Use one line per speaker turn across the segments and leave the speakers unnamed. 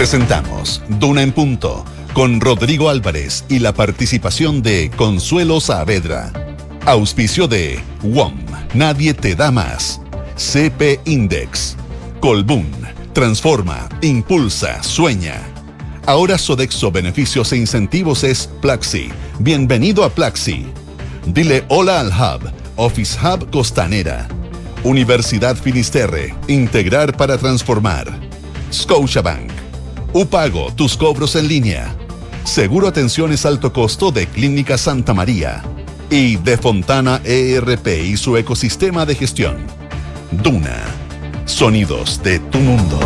Presentamos Duna en Punto con Rodrigo Álvarez y la participación de Consuelo Saavedra. Auspicio de WOM, Nadie te da más. CP Index. Colbún, transforma, impulsa, sueña. Ahora Sodexo Beneficios e Incentivos es Plaxi. Bienvenido a Plaxi. Dile hola al Hub, Office Hub Costanera. Universidad Finisterre, integrar para transformar. Scotiabank. Upago, tus cobros en línea. Seguro Atenciones Alto Costo de Clínica Santa María. Y de Fontana ERP y su ecosistema de gestión. Duna. Sonidos de tu mundo.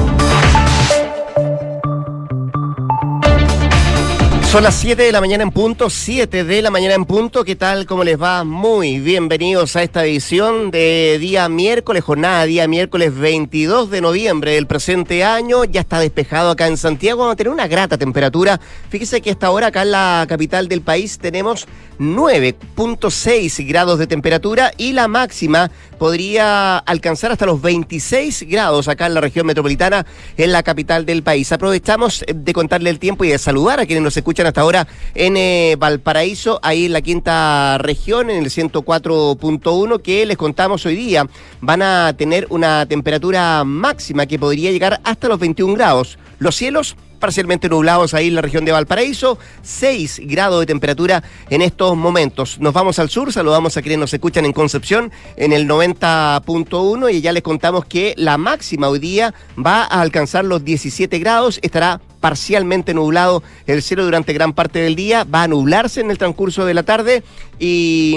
Son las 7 de la mañana en punto, 7 de la mañana en punto. ¿Qué tal? ¿Cómo les va? Muy bienvenidos a esta edición de día miércoles, jornada día miércoles 22 de noviembre del presente año. Ya está despejado acá en Santiago. Vamos a tener una grata temperatura. Fíjese que hasta ahora acá en la capital del país tenemos 9.6 grados de temperatura y la máxima podría alcanzar hasta los 26 grados acá en la región metropolitana, en la capital del país. Aprovechamos de contarle el tiempo y de saludar a quienes nos escuchan hasta ahora en eh, Valparaíso, ahí en la quinta región, en el 104.1, que les contamos hoy día. Van a tener una temperatura máxima que podría llegar hasta los 21 grados. Los cielos parcialmente nublados ahí en la región de Valparaíso, 6 grados de temperatura en estos momentos. Nos vamos al sur, saludamos a quienes nos escuchan en Concepción en el 90.1 y ya les contamos que la máxima hoy día va a alcanzar los 17 grados, estará parcialmente nublado el cielo durante gran parte del día, va a nublarse en el transcurso de la tarde y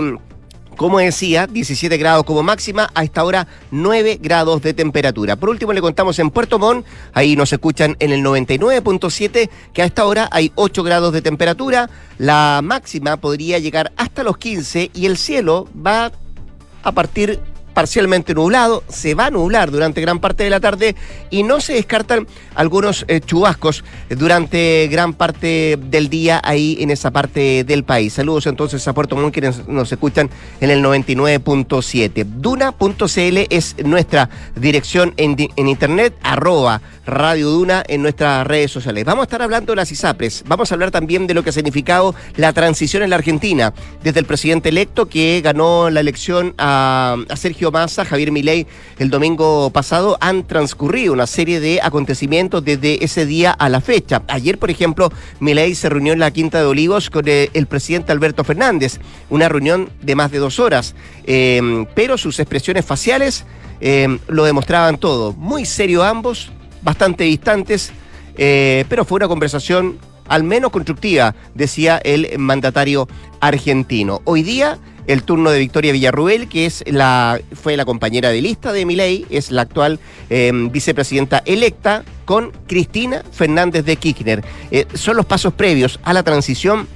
como decía, 17 grados como máxima, a esta hora 9 grados de temperatura. Por último, le contamos en Puerto Montt, ahí nos escuchan en el 99.7, que a esta hora hay 8 grados de temperatura, la máxima podría llegar hasta los 15 y el cielo va a partir parcialmente nublado, se va a nublar durante gran parte de la tarde y no se descartan algunos eh, chubascos durante gran parte del día ahí en esa parte del país. Saludos entonces a Puerto Montt quienes nos escuchan en el 99.7. Duna.cl es nuestra dirección en, en internet, arroba Radio Duna en nuestras redes sociales. Vamos a estar hablando de las ISAPRES, vamos a hablar también de lo que ha significado la transición en la Argentina, desde el presidente electo que ganó la elección a, a Sergio Massa, Javier Milei, el domingo pasado, han transcurrido una serie de acontecimientos desde ese día a la fecha. Ayer, por ejemplo, Milei se reunió en la Quinta de Olivos con el, el presidente Alberto Fernández, una reunión de más de dos horas, eh, pero sus expresiones faciales eh, lo demostraban todo. Muy serio ambos, bastante distantes, eh, pero fue una conversación al menos constructiva, decía el mandatario argentino. Hoy día el turno de Victoria Villarruel, que es la, fue la compañera de lista de Milei, es la actual eh, vicepresidenta electa, con Cristina Fernández de Kirchner. Eh, son los pasos previos a la transición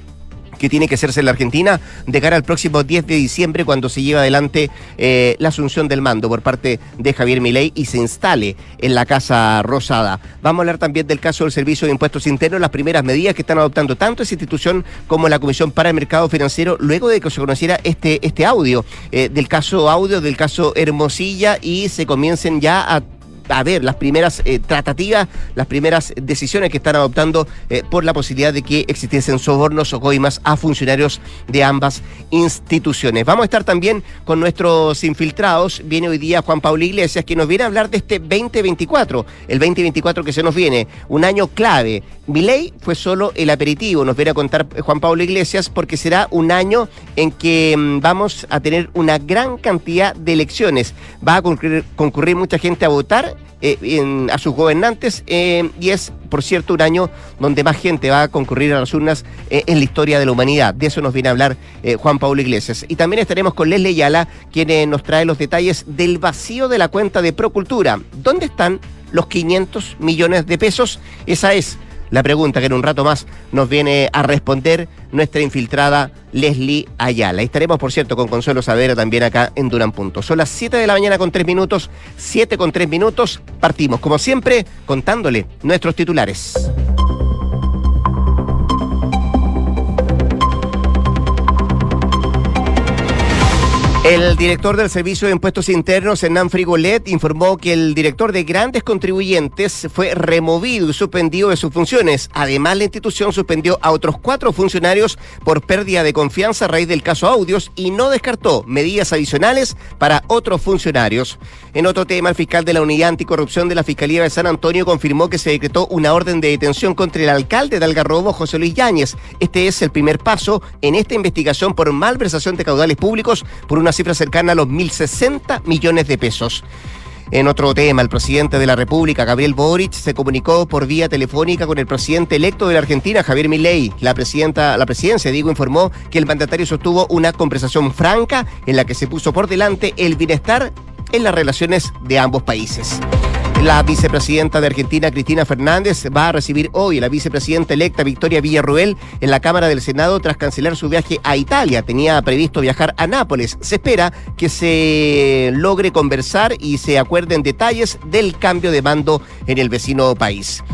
que tiene que hacerse en la Argentina de cara al próximo 10 de diciembre cuando se lleve adelante eh, la asunción del mando por parte de Javier Milei y se instale en la Casa Rosada. Vamos a hablar también del caso del Servicio de Impuestos Internos, las primeras medidas que están adoptando tanto esa institución como la Comisión para el Mercado Financiero luego de que se conociera este, este audio eh, del caso audio, del caso Hermosilla y se comiencen ya a a ver las primeras eh, tratativas, las primeras decisiones que están adoptando eh, por la posibilidad de que existiesen sobornos o coimas a funcionarios de ambas instituciones. Vamos a estar también con nuestros infiltrados. Viene hoy día Juan Pablo Iglesias, que nos viene a hablar de este 2024, el 2024 que se nos viene, un año clave. Mi ley fue solo el aperitivo, nos viene a contar Juan Pablo Iglesias, porque será un año en que mm, vamos a tener una gran cantidad de elecciones. Va a concurrir, mucha gente a votar eh, a sus gobernantes eh, y es, por cierto, un año donde más gente va a concurrir a las urnas eh, en la historia de la humanidad. De eso nos viene a hablar eh, Juan Pablo Iglesias. Y también estaremos con Leslie Yala, quien eh, nos trae los detalles del vacío de la cuenta de Procultura. ¿Dónde están los 500 millones de pesos? Esa es la pregunta que en un rato más nos viene a responder nuestra infiltrada Leslie Ayala. Estaremos, por cierto, con Consuelo Savera también acá en Duran Punto. Son las 7 de la mañana con 3 minutos, 7 con 3 minutos. Partimos, como siempre, contándole nuestros titulares. El director del Servicio de Impuestos Internos, Hernán Frigolet, informó que el director de grandes contribuyentes fue removido y suspendido de sus funciones. Además, la institución suspendió a otros cuatro funcionarios por pérdida de confianza a raíz del caso Audios y no descartó medidas adicionales para otros funcionarios. En otro tema, el fiscal de la Unidad Anticorrupción de la Fiscalía de San Antonio confirmó que se decretó una orden de detención contra el alcalde de Algarrobo, José Luis Yáñez. Este es el primer paso en esta investigación por malversación de caudales públicos por una cifra cercana a los 1.060 millones de pesos. En otro tema, el presidente de la República, Gabriel Boric, se comunicó por vía telefónica con el presidente electo de la Argentina, Javier Milei. La presidenta, la presidencia, digo, informó que el mandatario sostuvo una conversación franca en la que se puso por delante el bienestar en las relaciones de ambos países. La vicepresidenta de Argentina, Cristina Fernández, va a recibir hoy la vicepresidenta electa Victoria Villarruel en la Cámara del Senado tras cancelar su viaje a Italia. Tenía previsto viajar a Nápoles. Se espera que se logre conversar y se acuerden detalles del cambio de mando en el vecino país.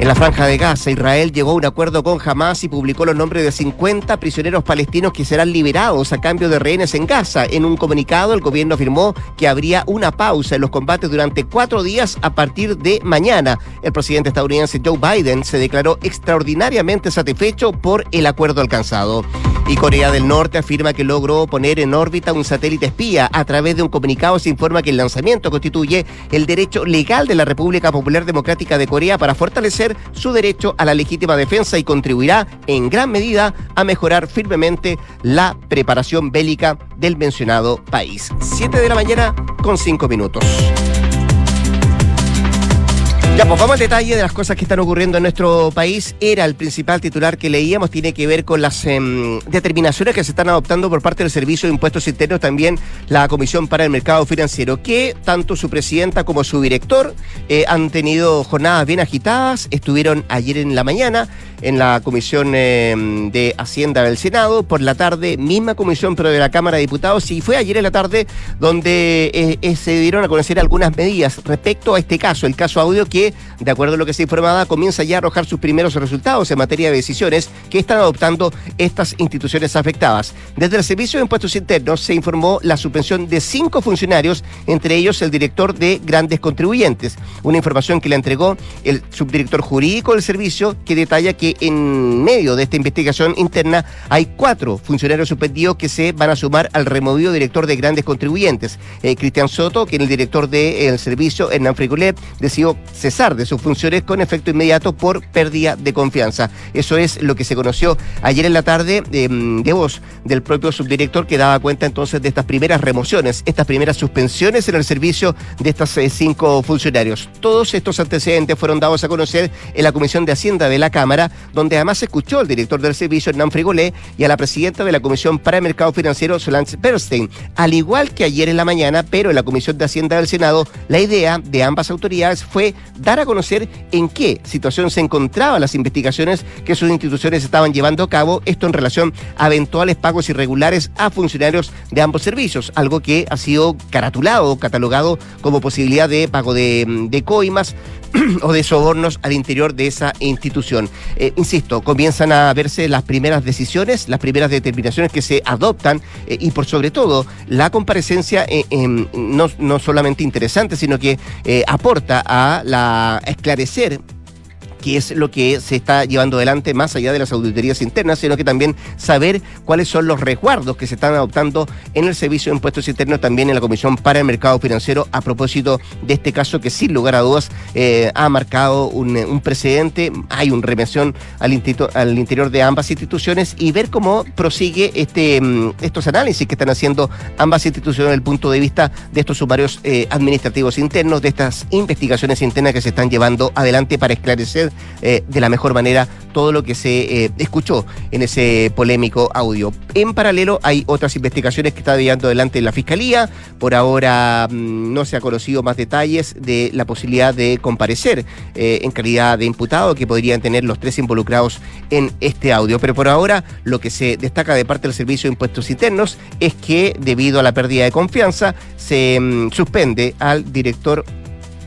En la franja de Gaza, Israel llegó a un acuerdo con Hamas y publicó los nombres de 50 prisioneros palestinos que serán liberados a cambio de rehenes en Gaza. En un comunicado, el gobierno afirmó que habría una pausa en los combates durante cuatro días a partir de mañana. El presidente estadounidense Joe Biden se declaró extraordinariamente satisfecho por el acuerdo alcanzado. Y Corea del Norte afirma que logró poner en órbita un satélite espía. A través de un comunicado se informa que el lanzamiento constituye el derecho legal de la República Popular Democrática de Corea para fortalecer su derecho a la legítima defensa y contribuirá en gran medida a mejorar firmemente la preparación bélica del mencionado país. Siete de la mañana con cinco minutos. Ya, pues vamos al detalle de las cosas que están ocurriendo en nuestro país. Era el principal titular que leíamos, tiene que ver con las em, determinaciones que se están adoptando por parte del Servicio de Impuestos Internos, también la Comisión para el Mercado Financiero, que tanto su presidenta como su director eh, han tenido jornadas bien agitadas, estuvieron ayer en la mañana en la Comisión em, de Hacienda del Senado, por la tarde, misma comisión, pero de la Cámara de Diputados, y fue ayer en la tarde donde eh, eh, se dieron a conocer algunas medidas respecto a este caso, el caso audio que, de acuerdo a lo que se informaba, comienza ya a arrojar sus primeros resultados en materia de decisiones que están adoptando estas instituciones afectadas. Desde el Servicio de Impuestos Internos se informó la suspensión de cinco funcionarios, entre ellos el director de grandes contribuyentes, una información que le entregó el subdirector jurídico del servicio que detalla que en medio de esta investigación interna hay cuatro funcionarios suspendidos que se van a sumar al removido director de grandes contribuyentes. Eh, Cristian Soto, que es el director del servicio, Hernán Frigolet, decidió cesar de sus funciones con efecto inmediato por pérdida de confianza. Eso es lo que se conoció ayer en la tarde em, de voz del propio subdirector que daba cuenta entonces de estas primeras remociones, estas primeras suspensiones en el servicio de estos eh, cinco funcionarios. Todos estos antecedentes fueron dados a conocer en la Comisión de Hacienda de la Cámara, donde además se escuchó al director del servicio, Hernán Frigolé, y a la presidenta de la Comisión para el Mercado Financiero, Solange Bernstein. Al igual que ayer en la mañana, pero en la Comisión de Hacienda del Senado, la idea de ambas autoridades fue dar a conocer en qué situación se encontraban las investigaciones que sus instituciones estaban llevando a cabo, esto en relación a eventuales pagos irregulares a funcionarios de ambos servicios, algo que ha sido caratulado, catalogado como posibilidad de pago de, de coimas o de sobornos al interior de esa institución. Eh, insisto, comienzan a verse las primeras decisiones, las primeras determinaciones que se adoptan eh, y por sobre todo la comparecencia eh, no, no, solamente interesante, sino que aporta a la esclarecer que es lo que se está llevando adelante más allá de las auditorías internas, sino que también saber cuáles son los resguardos que se están adoptando en el Servicio de Impuestos Internos, también en la Comisión para el Mercado Financiero, a propósito de este caso que sin lugar a dudas eh, ha marcado un, precedente, hay un remensión al, al, interior de ambas instituciones y ver cómo prosigue este, mm, estos análisis que están haciendo ambas instituciones desde el punto de vista de estos sumarios eh, administrativos internos, de estas investigaciones internas que se están llevando adelante para esclarecer eh, de la mejor manera todo lo que se eh, escuchó en ese polémico audio. En paralelo hay otras investigaciones que está llevando adelante la Fiscalía. Por ahora mm, no se ha conocido más detalles de la posibilidad de comparecer eh, en calidad de imputado que podrían tener los tres involucrados en este audio. Pero por ahora lo que se destaca de parte del Servicio de Impuestos Internos es que debido a la pérdida de confianza se mm, suspende al director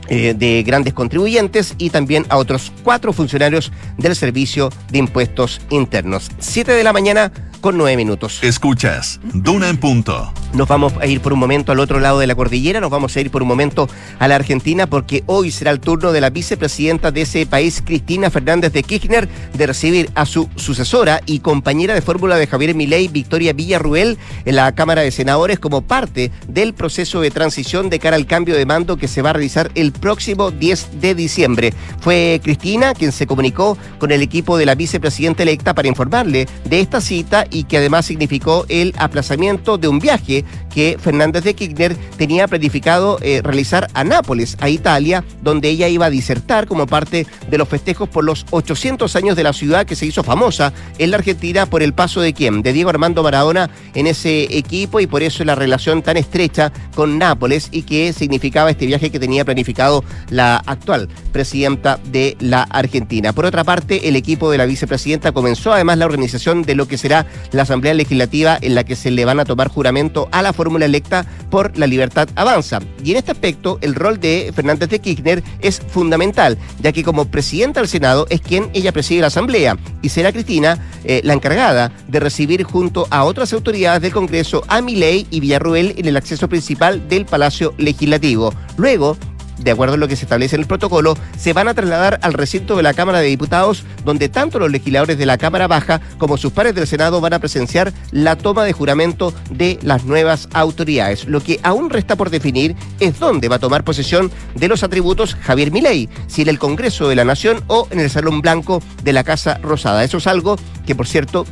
eh, de grandes contribuyentes y también a otros cuatro funcionarios del Servicio de Impuestos Internos. Siete de la mañana con nueve minutos.
Escuchas, Duna en punto.
Nos vamos a ir por un momento al otro lado de la cordillera, nos vamos a ir por un momento a la Argentina porque hoy será el turno de la vicepresidenta de ese país, Cristina Fernández de Kirchner, de recibir a su sucesora y compañera de fórmula de Javier Milei, Victoria Villarruel, en la Cámara de Senadores como parte del proceso de transición de cara al cambio de mando que se va a realizar el próximo 10 de diciembre. Fue Cristina quien se comunicó con el equipo de la vicepresidenta electa para informarle de esta cita y que además significó el aplazamiento de un viaje que Fernández de Kirchner tenía planificado eh, realizar a Nápoles, a Italia, donde ella iba a disertar como parte de los festejos por los 800 años de la ciudad que se hizo famosa en la Argentina por el paso de quién, de Diego Armando Maradona en ese equipo y por eso la relación tan estrecha con Nápoles y que significaba este viaje que tenía planificado la actual presidenta de la Argentina. Por otra parte, el equipo de la vicepresidenta comenzó además la organización de lo que será la Asamblea Legislativa en la que se le van a tomar juramento a la fórmula electa por la libertad avanza. Y en este aspecto, el rol de Fernández de Kirchner es fundamental, ya que como presidenta del Senado es quien ella preside la Asamblea y será Cristina eh, la encargada de recibir junto a otras autoridades del Congreso a Milei y Villarruel en el acceso principal del Palacio Legislativo. Luego, de acuerdo a lo que se establece en el protocolo, se van a trasladar al recinto de la Cámara de Diputados, donde tanto los legisladores de la Cámara Baja como sus pares del Senado van a presenciar la toma de juramento de las nuevas autoridades. Lo que aún resta por definir es dónde va a tomar posesión de los atributos Javier Milei, si en el Congreso de la Nación o en el Salón Blanco de la Casa Rosada. Eso es algo que, por cierto,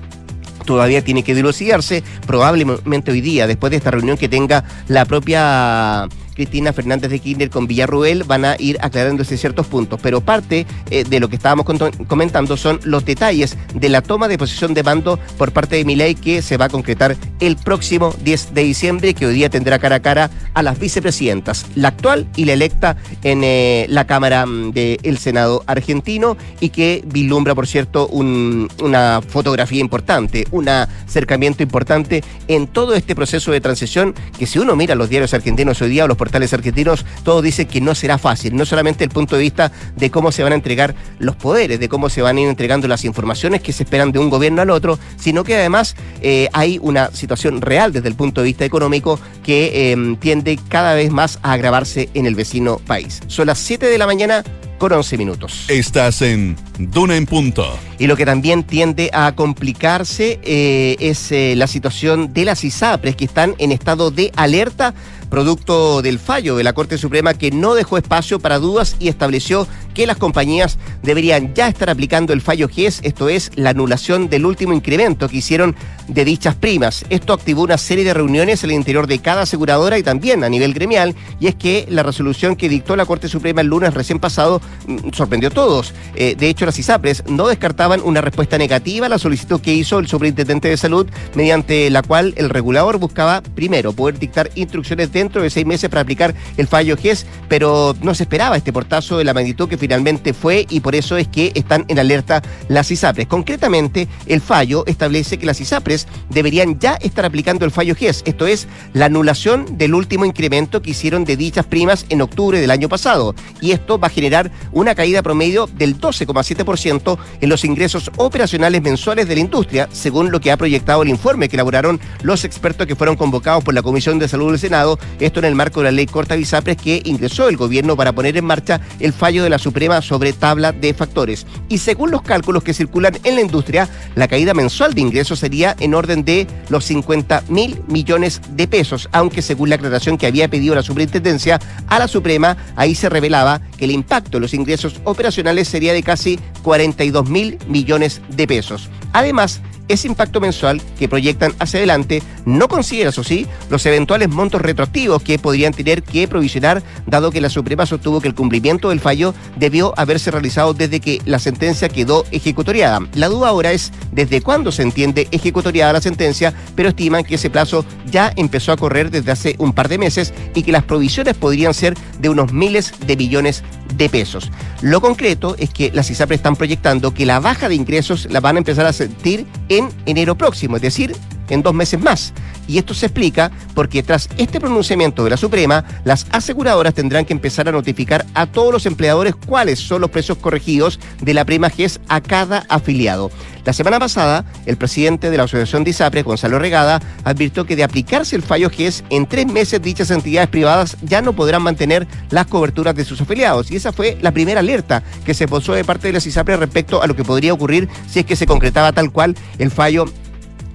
todavía tiene que dilucidarse, probablemente hoy día, después de esta reunión que tenga la propia Cristina Fernández de Kirchner con Villarruel van a ir aclarándose ciertos puntos, pero parte eh, de lo que estábamos comentando son los detalles de la toma de posición de mando por parte de Milei que se va a concretar el próximo 10 de diciembre, que hoy día tendrá cara a cara a las vicepresidentas, la actual y la electa en eh, la Cámara mm, del Senado argentino y que vislumbra, por cierto, una fotografía importante, un acercamiento importante en todo este proceso de transición que si uno mira los diarios argentinos hoy día o los portales argentinos, todo dice que no será fácil, no solamente el punto de vista de cómo se van a entregar los poderes, de cómo se van a ir entregando las informaciones que se esperan de un gobierno al otro, sino que además eh, hay una situación real desde el punto de vista económico que em, tiende cada vez más a agravarse en el vecino país. Son las 7 de la mañana con 11 minutos.
Estás en Duna en Punto.
Y lo que también tiende a complicarse eh, es eh, la situación de las ISAPRES que están en estado de alerta producto del fallo de la Corte Suprema que no dejó espacio para dudas y estableció que las compañías deberían ya estar aplicando el fallo GES, esto es la anulación del último incremento que hicieron de dichas primas. Esto activó una serie de reuniones el interior de cada aseguradora y también a nivel gremial, y es que la resolución que dictó la Corte Suprema el lunes recién pasado mm, sorprendió a todos. Eh, de hecho, las ISAPRES no descartaban una respuesta negativa a la solicitud que hizo el superintendente de salud, mediante la cual el regulador buscaba, primero, poder dictar instrucciones de dentro de seis meses para aplicar el fallo GES, pero no se esperaba este portazo de la magnitud que finalmente fue y por eso es que están en alerta las ISAPRES. Concretamente, el fallo establece que las ISAPRES deberían ya estar aplicando el fallo GES, esto es la anulación del último incremento que hicieron de dichas primas en octubre del año pasado. Y esto va a generar una caída promedio del 12,7% en los ingresos operacionales mensuales de la industria, según lo que ha proyectado el informe que elaboraron los expertos que fueron convocados por la Comisión de Salud del Senado esto en el marco de la ley Corta Bisapres que ingresó el gobierno para poner en marcha el fallo de la Suprema sobre tabla de factores. Y según los cálculos que circulan en la industria, la caída mensual de ingresos sería en orden de los 50 mil millones de pesos, aunque según la aclaración que había pedido la superintendencia a la Suprema, ahí se revelaba que el impacto de los ingresos operacionales sería de casi 42 mil millones de pesos. Además, ese impacto mensual que proyectan hacia adelante no considera, eso sí, los eventuales montos retroactivos que podrían tener que provisionar, dado que la Suprema sostuvo que el cumplimiento del fallo debió haberse realizado desde que la sentencia quedó ejecutoriada. La duda ahora es desde cuándo se entiende ejecutoriada la sentencia, pero estiman que ese plazo ya empezó a correr desde hace un par de meses y que las provisiones podrían ser de unos miles de millones de pesos. Lo concreto es que las ISAPRES están proyectando que la baja de ingresos la van a empezar a sentir en enero próximo, es decir, en dos meses más. Y esto se explica porque tras este pronunciamiento de la Suprema, las aseguradoras tendrán que empezar a notificar a todos los empleadores cuáles son los precios corregidos de la prima GES a cada afiliado. La semana pasada, el presidente de la Asociación de ISAPRES, Gonzalo Regada, advirtió que de aplicarse el fallo GES, en tres meses dichas entidades privadas ya no podrán mantener las coberturas de sus afiliados. Y esa fue la primera alerta que se posó de parte de las ISAPRES respecto a lo que podría ocurrir si es que se concretaba tal cual el fallo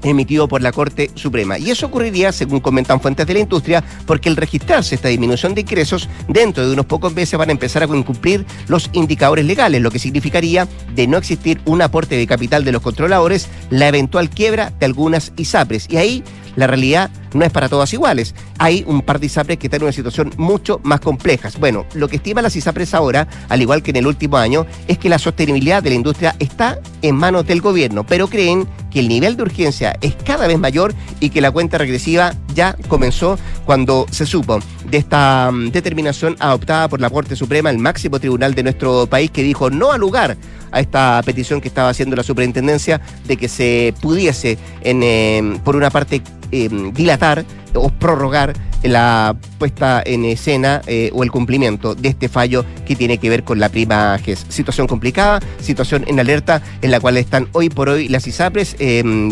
emitido por la Corte Suprema. Y eso ocurriría, según comentan fuentes de la industria, porque el registrarse esta disminución de ingresos, dentro de unos pocos meses van a empezar a incumplir los indicadores legales, lo que significaría de no existir un aporte de capital de los controladores, la eventual quiebra de algunas ISAPRES. Y ahí la realidad no es para todas iguales. Hay un par de ISAPRES que están en una situación mucho más compleja. Bueno, lo que estiman las ISAPRES ahora, al igual que en el último año, es que la sostenibilidad de la industria está en manos del gobierno, pero creen que el nivel de urgencia es cada vez mayor y que la cuenta regresiva ya comenzó cuando se supo de esta mm, determinación adoptada por la Corte Suprema, el máximo tribunal de nuestro país, que dijo no al lugar a esta petición que estaba haciendo la superintendencia de que se pudiese, en, eh, por una parte, eh, dilatar o prorrogar la puesta en escena eh, o el cumplimiento de este fallo que tiene que ver con la prima GES. Situación complicada, situación en alerta en la cual están hoy por hoy las ISAPRES.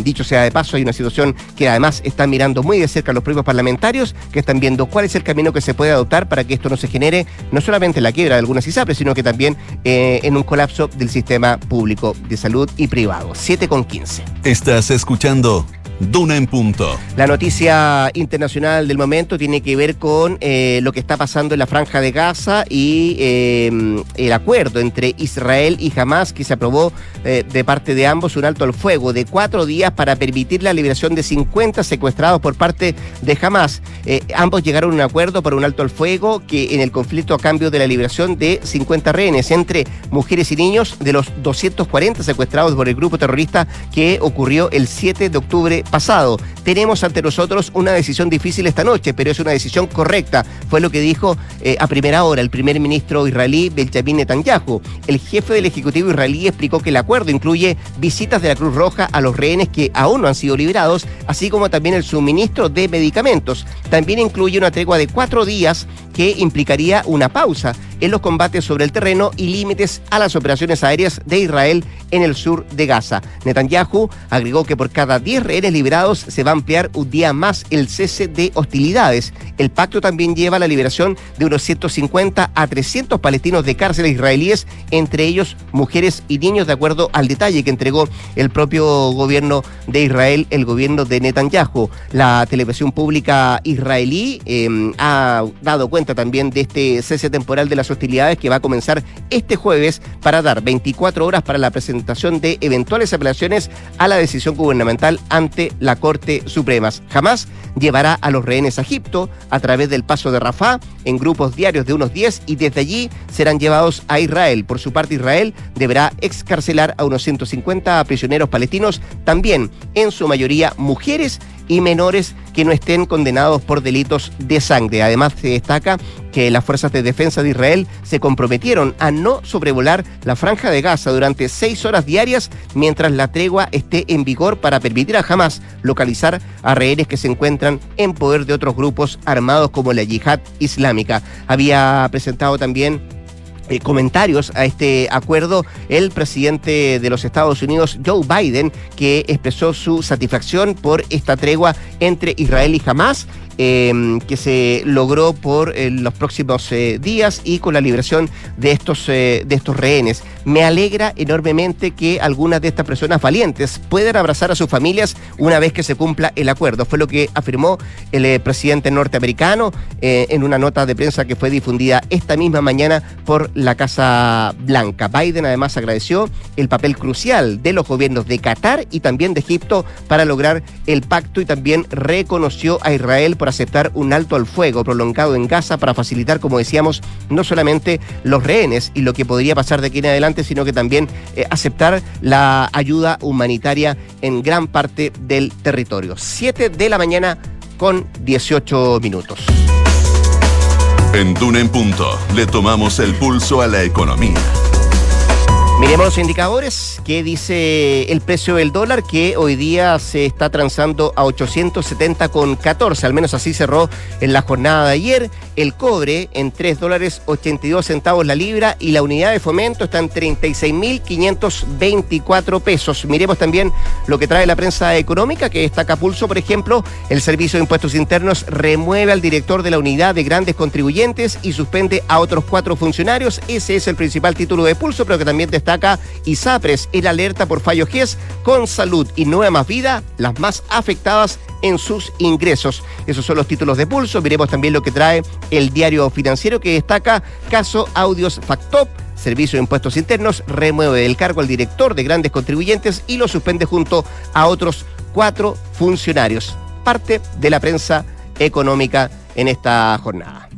dicho sea de paso, hay una situación que además están mirando muy de cerca los propios parlamentarios, que están viendo cuál es el camino que se puede adoptar para que esto no se genere no solamente la quiebra de algunas ISAPRES, sino que también en un colapso del sistema público de salud y privado. 7 con 15.
Estás escuchando Duna en punto.
La noticia internacional del momento tiene que ver con eh, lo que está pasando en la franja de Gaza y eh, el acuerdo entre Israel y Hamas que se aprobó eh, de parte de ambos un alto al fuego de cuatro días para permitir la liberación de 50 secuestrados por parte de Hamas. ambos llegaron a un acuerdo para un alto al fuego que en el conflicto a cambio de la liberación de 50 rehenes entre mujeres y niños de los 240 secuestrados por el grupo terrorista que ocurrió el 7 de octubre pasado. Tenemos ante nosotros una decisión difícil esta noche, pero es una decisión correcta. Fue lo que dijo eh, a primera hora el primer ministro israelí Benjamin Netanyahu. El jefe del Ejecutivo israelí explicó que el acuerdo incluye visitas de la Cruz Roja a los rehenes que aún no han sido liberados, así como también el suministro de medicamentos. También incluye una tregua de cuatro días que implicaría una pausa en los combates sobre el terreno y límites a las operaciones aéreas de Israel en el sur de Gaza. Netanyahu agregó que por cada 10 rehenes liberados se va a ampliar un día más el cese de hostilidades. El pacto también lleva a la liberación de unos 150 a 300 palestinos de cárceles israelíes, entre ellos mujeres y niños, de acuerdo al detalle que entregó el propio gobierno de Israel, el gobierno de Netanyahu. La televisión pública israelí em, ha dado cuenta también de este cese temporal de las hostilidades que va a comenzar este jueves para dar 24 horas para la presentación de eventuales apelaciones a la decisión gubernamental ante la Corte Suprema. Jamás llevará a los rehenes a Egipto a través del paso de Rafah en grupos diarios de unos 10 y desde allí serán llevados a Israel. Por su parte, Israel deberá excarcelar a unos 150 prisioneros palestinos, también en su mayoría mujeres y menores que no estén condenados por delitos de sangre. Además, se destaca que las fuerzas de defensa de Israel se comprometieron a no sobrevolar la franja de Gaza durante seis horas diarias mientras la tregua esté en vigor para permitir a Hamas localizar a rehenes que se encuentran en poder de otros grupos armados como la yihad islámica. Había presentado también eh, comentarios a este acuerdo el presidente de los Estados Unidos, Joe Biden, que expresó su satisfacción por esta tregua entre Israel y Hamas Em, que se logró por eh, los próximos eh, días y con la liberación de estos, eh, de estos rehenes. Me alegra enormemente que algunas de estas personas valientes puedan abrazar a sus familias una vez que se cumpla el acuerdo. Fue lo que afirmó el presidente norteamericano en una nota de prensa que fue difundida esta misma mañana por la Casa Blanca. Biden además agradeció el papel crucial de los gobiernos de Qatar y también de Egipto para lograr el pacto y también reconoció a Israel por aceptar un alto al fuego prolongado en Gaza para facilitar, como decíamos, no solamente los rehenes y lo que podría pasar de aquí en adelante, sino que también eh, aceptar la ayuda humanitaria en gran parte del territorio. Siete de la mañana con 18 minutos.
En Duna en Punto le tomamos el pulso a la economía.
Miremos los indicadores. ¿Qué dice el precio del dólar? Que hoy día se está transando a 870,14. Al menos así cerró en la jornada de ayer. El cobre en 3 dólares 82 centavos la libra y la unidad de fomento está en 36.524 pesos. Miremos también lo que trae la prensa económica, que destaca pulso, por ejemplo, el Servicio de Impuestos Internos remueve al director de la unidad de grandes contribuyentes y suspende a otros cuatro funcionarios. Ese es el principal título de pulso, pero que también destaca ISAPRES, el alerta por fallo GES con salud y nueva más vida, las más afectadas en sus ingresos. Esos son los títulos de pulso. Miremos también lo que trae el diario financiero que destaca caso Audios Factop. Servicio de Impuestos Internos remueve del cargo al director de grandes contribuyentes y lo suspende junto a otros cuatro funcionarios. Parte de la prensa económica en esta jornada.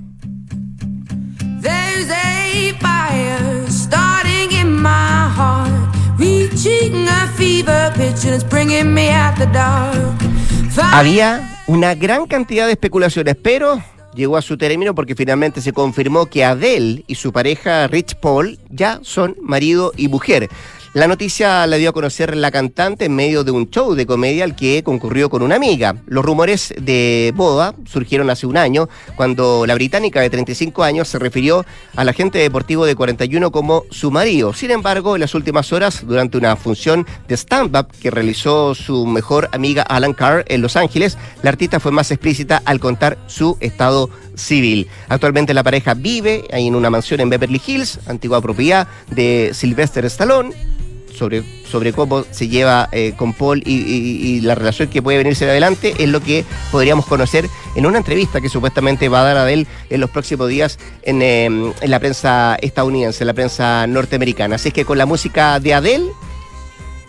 Había una gran cantidad de especulaciones, pero llegó a su término porque finalmente se confirmó que Adele y su pareja Rich Paul ya son marido y mujer. La noticia la dio a conocer la cantante en medio de un show de comedia al que concurrió con una amiga. Los rumores de boda surgieron hace un año, cuando la británica de 35 años se refirió al agente deportivo de 41 como su marido. Sin embargo, en las últimas horas, durante una función de stand-up que realizó su mejor amiga Alan Carr en Los Ángeles, la artista fue más explícita al contar su estado civil. Actualmente la pareja vive en una mansión en Beverly Hills, antigua propiedad de Sylvester Stallone sobre, sobre cómo se lleva eh, con Paul y, la relación que puede venirse de adelante es lo que podríamos conocer en una entrevista que supuestamente va a dar a él en los próximos días en, em, en la prensa estadounidense, en la prensa norteamericana. Así es que con la música de Adele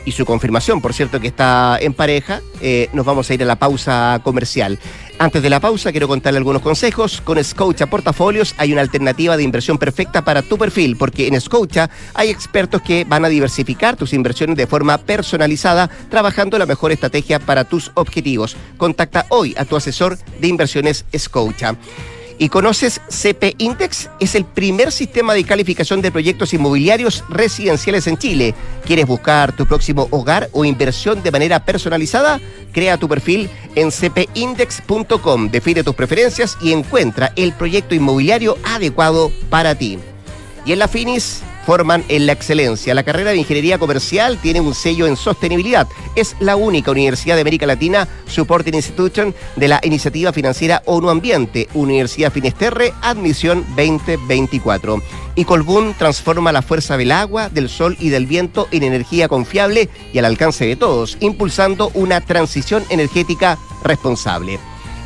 y su confirmación, por cierto, que está en pareja, eh, nos vamos a ir a la pausa comercial. Antes de la pausa, quiero contarle algunos consejos. Con Scotia Portafolios hay una alternativa de inversión perfecta para tu perfil, porque en Scotia hay expertos que van a diversificar tus inversiones de forma personalizada, trabajando la mejor estrategia para tus objetivos. Contacta hoy a tu asesor de inversiones Scotia. ¿Y conoces CP Index? Es el primer sistema de calificación de proyectos inmobiliarios residenciales en Chile. ¿Quieres buscar tu próximo hogar o inversión de manera personalizada? Crea tu perfil en cpindex.com, define tus preferencias y encuentra el proyecto inmobiliario adecuado para ti. Y en la Finis forman en la excelencia. La carrera de Ingeniería Comercial tiene un sello en sostenibilidad. Es la única universidad de América Latina Supporting Institution de la iniciativa financiera ONU Ambiente, Universidad Finisterre, admisión 2024. Y Colbún transforma la fuerza del agua, del sol y del viento en energía confiable y al alcance de todos, impulsando una transición energética responsable.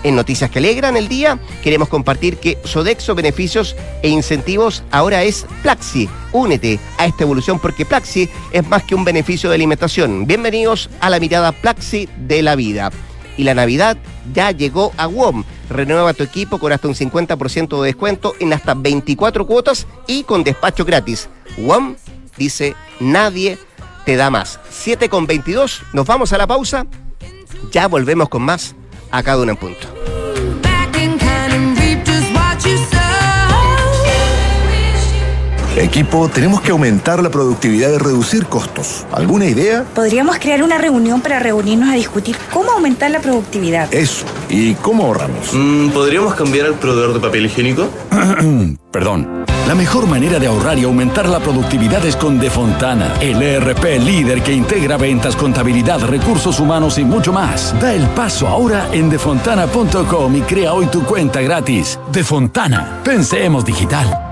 En Noticias que Alegran el día queremos compartir que Sodexo Beneficios e Incentivos ahora es Plaxi. Únete a esta evolución porque Plaxi es más que un beneficio de alimentación. Bienvenidos a la mirada Plaxi de la vida. Y la Navidad ya llegó a WOM. Renueva tu equipo con hasta un 50% de descuento en hasta 24 cuotas y con despacho gratis. WOM dice nadie te da más. 7 con 22, nos vamos a la pausa. Ya volvemos con más a cada uno en punto.
Equipo, tenemos que aumentar la productividad y reducir costos. ¿Alguna idea?
Podríamos crear una reunión para reunirnos a discutir cómo aumentar la productividad.
Eso. ¿Y cómo ahorramos?
Mm, ¿Podríamos cambiar el proveedor de papel higiénico?
Perdón. La mejor manera de ahorrar y aumentar la productividad es con Defontana, el ERP líder que integra ventas, contabilidad, recursos humanos y mucho más. Da el paso ahora en defontana.com y crea hoy tu cuenta gratis. Defontana, pensemos digital.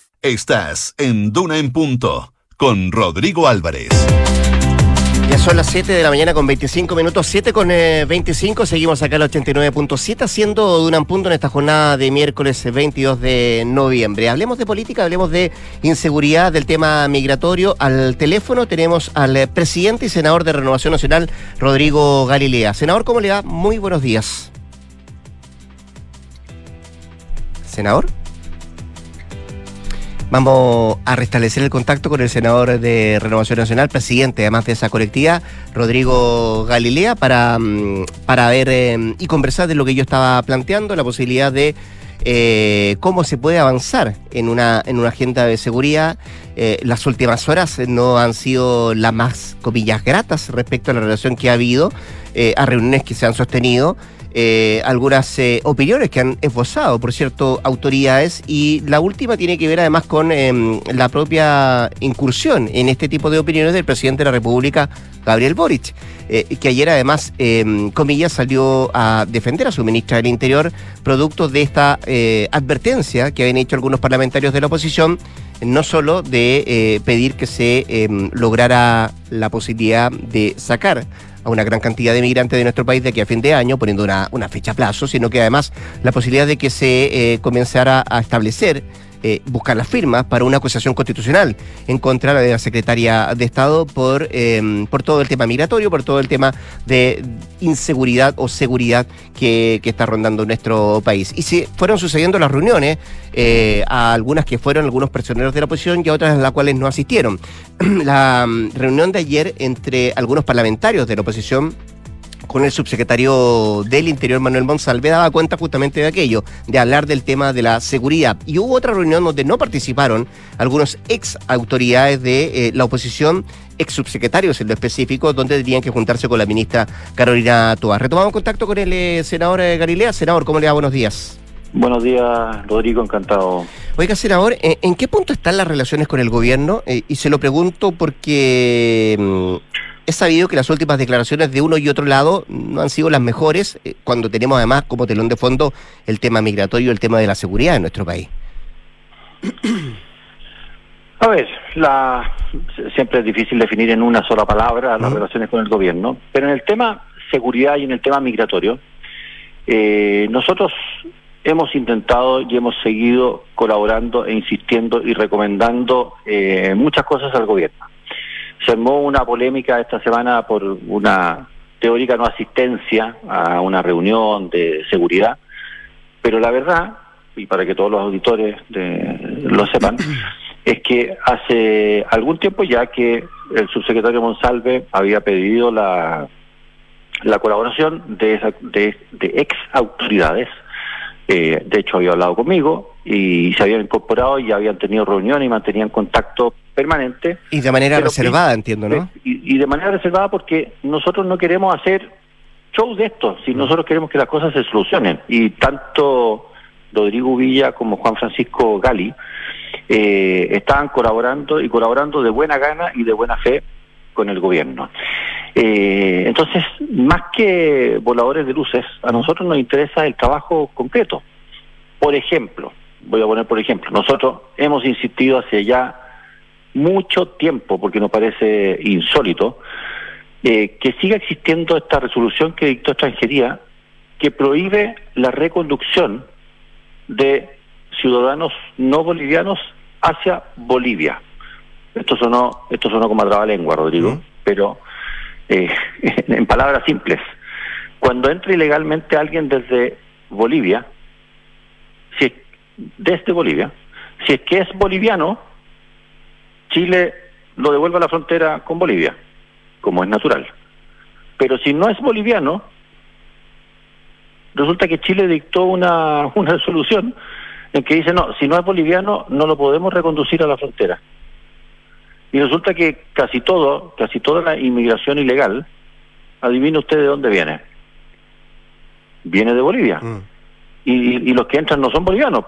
Estás en Duna en Punto con Rodrigo Álvarez.
Ya son las 7 de la mañana con 25 minutos, 7 con 25, seguimos acá al 89.7 haciendo Duna en Punto en esta jornada de miércoles 22 de noviembre. Hablemos de política, hablemos de inseguridad, del tema migratorio. Al teléfono tenemos al presidente y senador de Renovación Nacional, Rodrigo Galilea. Senador, ¿cómo le va? Muy buenos días. Senador. Vamos a restablecer el contacto con el senador de Renovación Nacional, presidente además de esa colectiva, Rodrigo Galilea, para, mm, para ver eh, y conversar de lo que yo estaba planteando, la posibilidad de eh, cómo se puede avanzar en una, en una agenda de seguridad. Eh, las últimas horas no han sido las más, comillas, gratas respecto a la relación que ha habido, a reuniones que se han sostenido eh, algunas eh, opiniones que han esbozado, por cierto, autoridades. Y la última tiene que ver además con em, la propia incursión en este tipo de opiniones del presidente de la República, Gabriel Boric, eh, que ayer además, em, comillas, salió a defender a su ministra del Interior producto de esta eh, advertencia que habían hecho algunos parlamentarios de la oposición no solo de pedir que se em, lograra la posibilidad de sacar a una gran cantidad de migrantes de nuestro país de aquí a fin de año, poniendo una, una fecha a plazo, sino que además la posibilidad de que se eh, comenzara a establecer eh, buscar las firmas para una acusación constitucional en contra de la secretaria de Estado por, em, por todo el tema migratorio, por todo el tema de inseguridad o seguridad que, está rondando nuestro país. Y si fueron sucediendo las reuniones, eh, a algunas que fueron algunos personeros de la oposición y a otras a las cuales no asistieron. la mm, reunión de ayer entre algunos parlamentarios de la oposición con el subsecretario del Interior, Manuel Monsalve, daba cuenta justamente de aquello, de hablar del tema de la seguridad. Y hubo otra reunión donde no participaron algunos ex autoridades de eh, la oposición, ex subsecretarios en lo específico, donde tenían que juntarse con la ministra Carolina Toa. Retomamos contacto con el eh, senador eh, Galilea. Senador, ¿cómo le va? Buenos días.
Buenos días, Rodrigo, encantado.
Oiga, senador, ¿en qué punto están las relaciones con el gobierno? y se lo pregunto porque mm, es sabido que las últimas declaraciones de uno y otro lado no han sido las mejores eh, cuando tenemos además como telón de fondo el tema migratorio, el tema de la seguridad en nuestro país.
A ver, la, siempre es difícil definir en una sola palabra las relaciones con el gobierno, pero en el tema seguridad y en el tema migratorio, eh, nosotros hemos intentado y hemos seguido colaborando e insistiendo y recomendando eh, muchas cosas al gobierno. Se armó una polémica esta semana por una teórica no asistencia a una reunión de seguridad, pero la verdad, y para que todos los auditores lo sepan, es que hace algún tiempo ya que el subsecretario Monsalve había pedido la, la colaboración de, de, de ex autoridades eh, de hecho, había hablado conmigo y se habían incorporado y habían tenido reuniones y mantenían contacto permanente.
Y de manera reservada, entiendo, ¿no?
Y, de manera reservada porque nosotros no queremos hacer shows de esto, si mm. nosotros queremos que las cosas se solucionen. Y tanto Rodrigo Villa como Juan Francisco Gali eh, estaban colaborando y colaborando de buena gana y de buena fe con el gobierno. Eh, entonces, más que voladores de luces, a nosotros nos interesa el trabajo concreto. Por ejemplo, voy a poner por ejemplo, nosotros hemos insistido hace ya mucho tiempo, porque nos parece insólito, eh, que siga existiendo esta resolución que dictó extranjería que prohíbe la reconducción de ciudadanos no bolivianos hacia Bolivia esto sonó, esto sonó como a lengua, Rodrigo, pero eh, en palabras simples, cuando entra ilegalmente alguien desde Bolivia, si es, desde Bolivia, si es que es boliviano, Chile lo devuelve a la frontera con Bolivia, como es natural. Pero si no es boliviano, resulta que Chile dictó una, una resolución en que dice, no, si no es boliviano, no lo podemos reconducir a la frontera. Y resulta que casi todo, casi toda la inmigración ilegal, adivine usted de dónde viene. Viene de Bolivia. Mm. Y, los que entran no son bolivianos,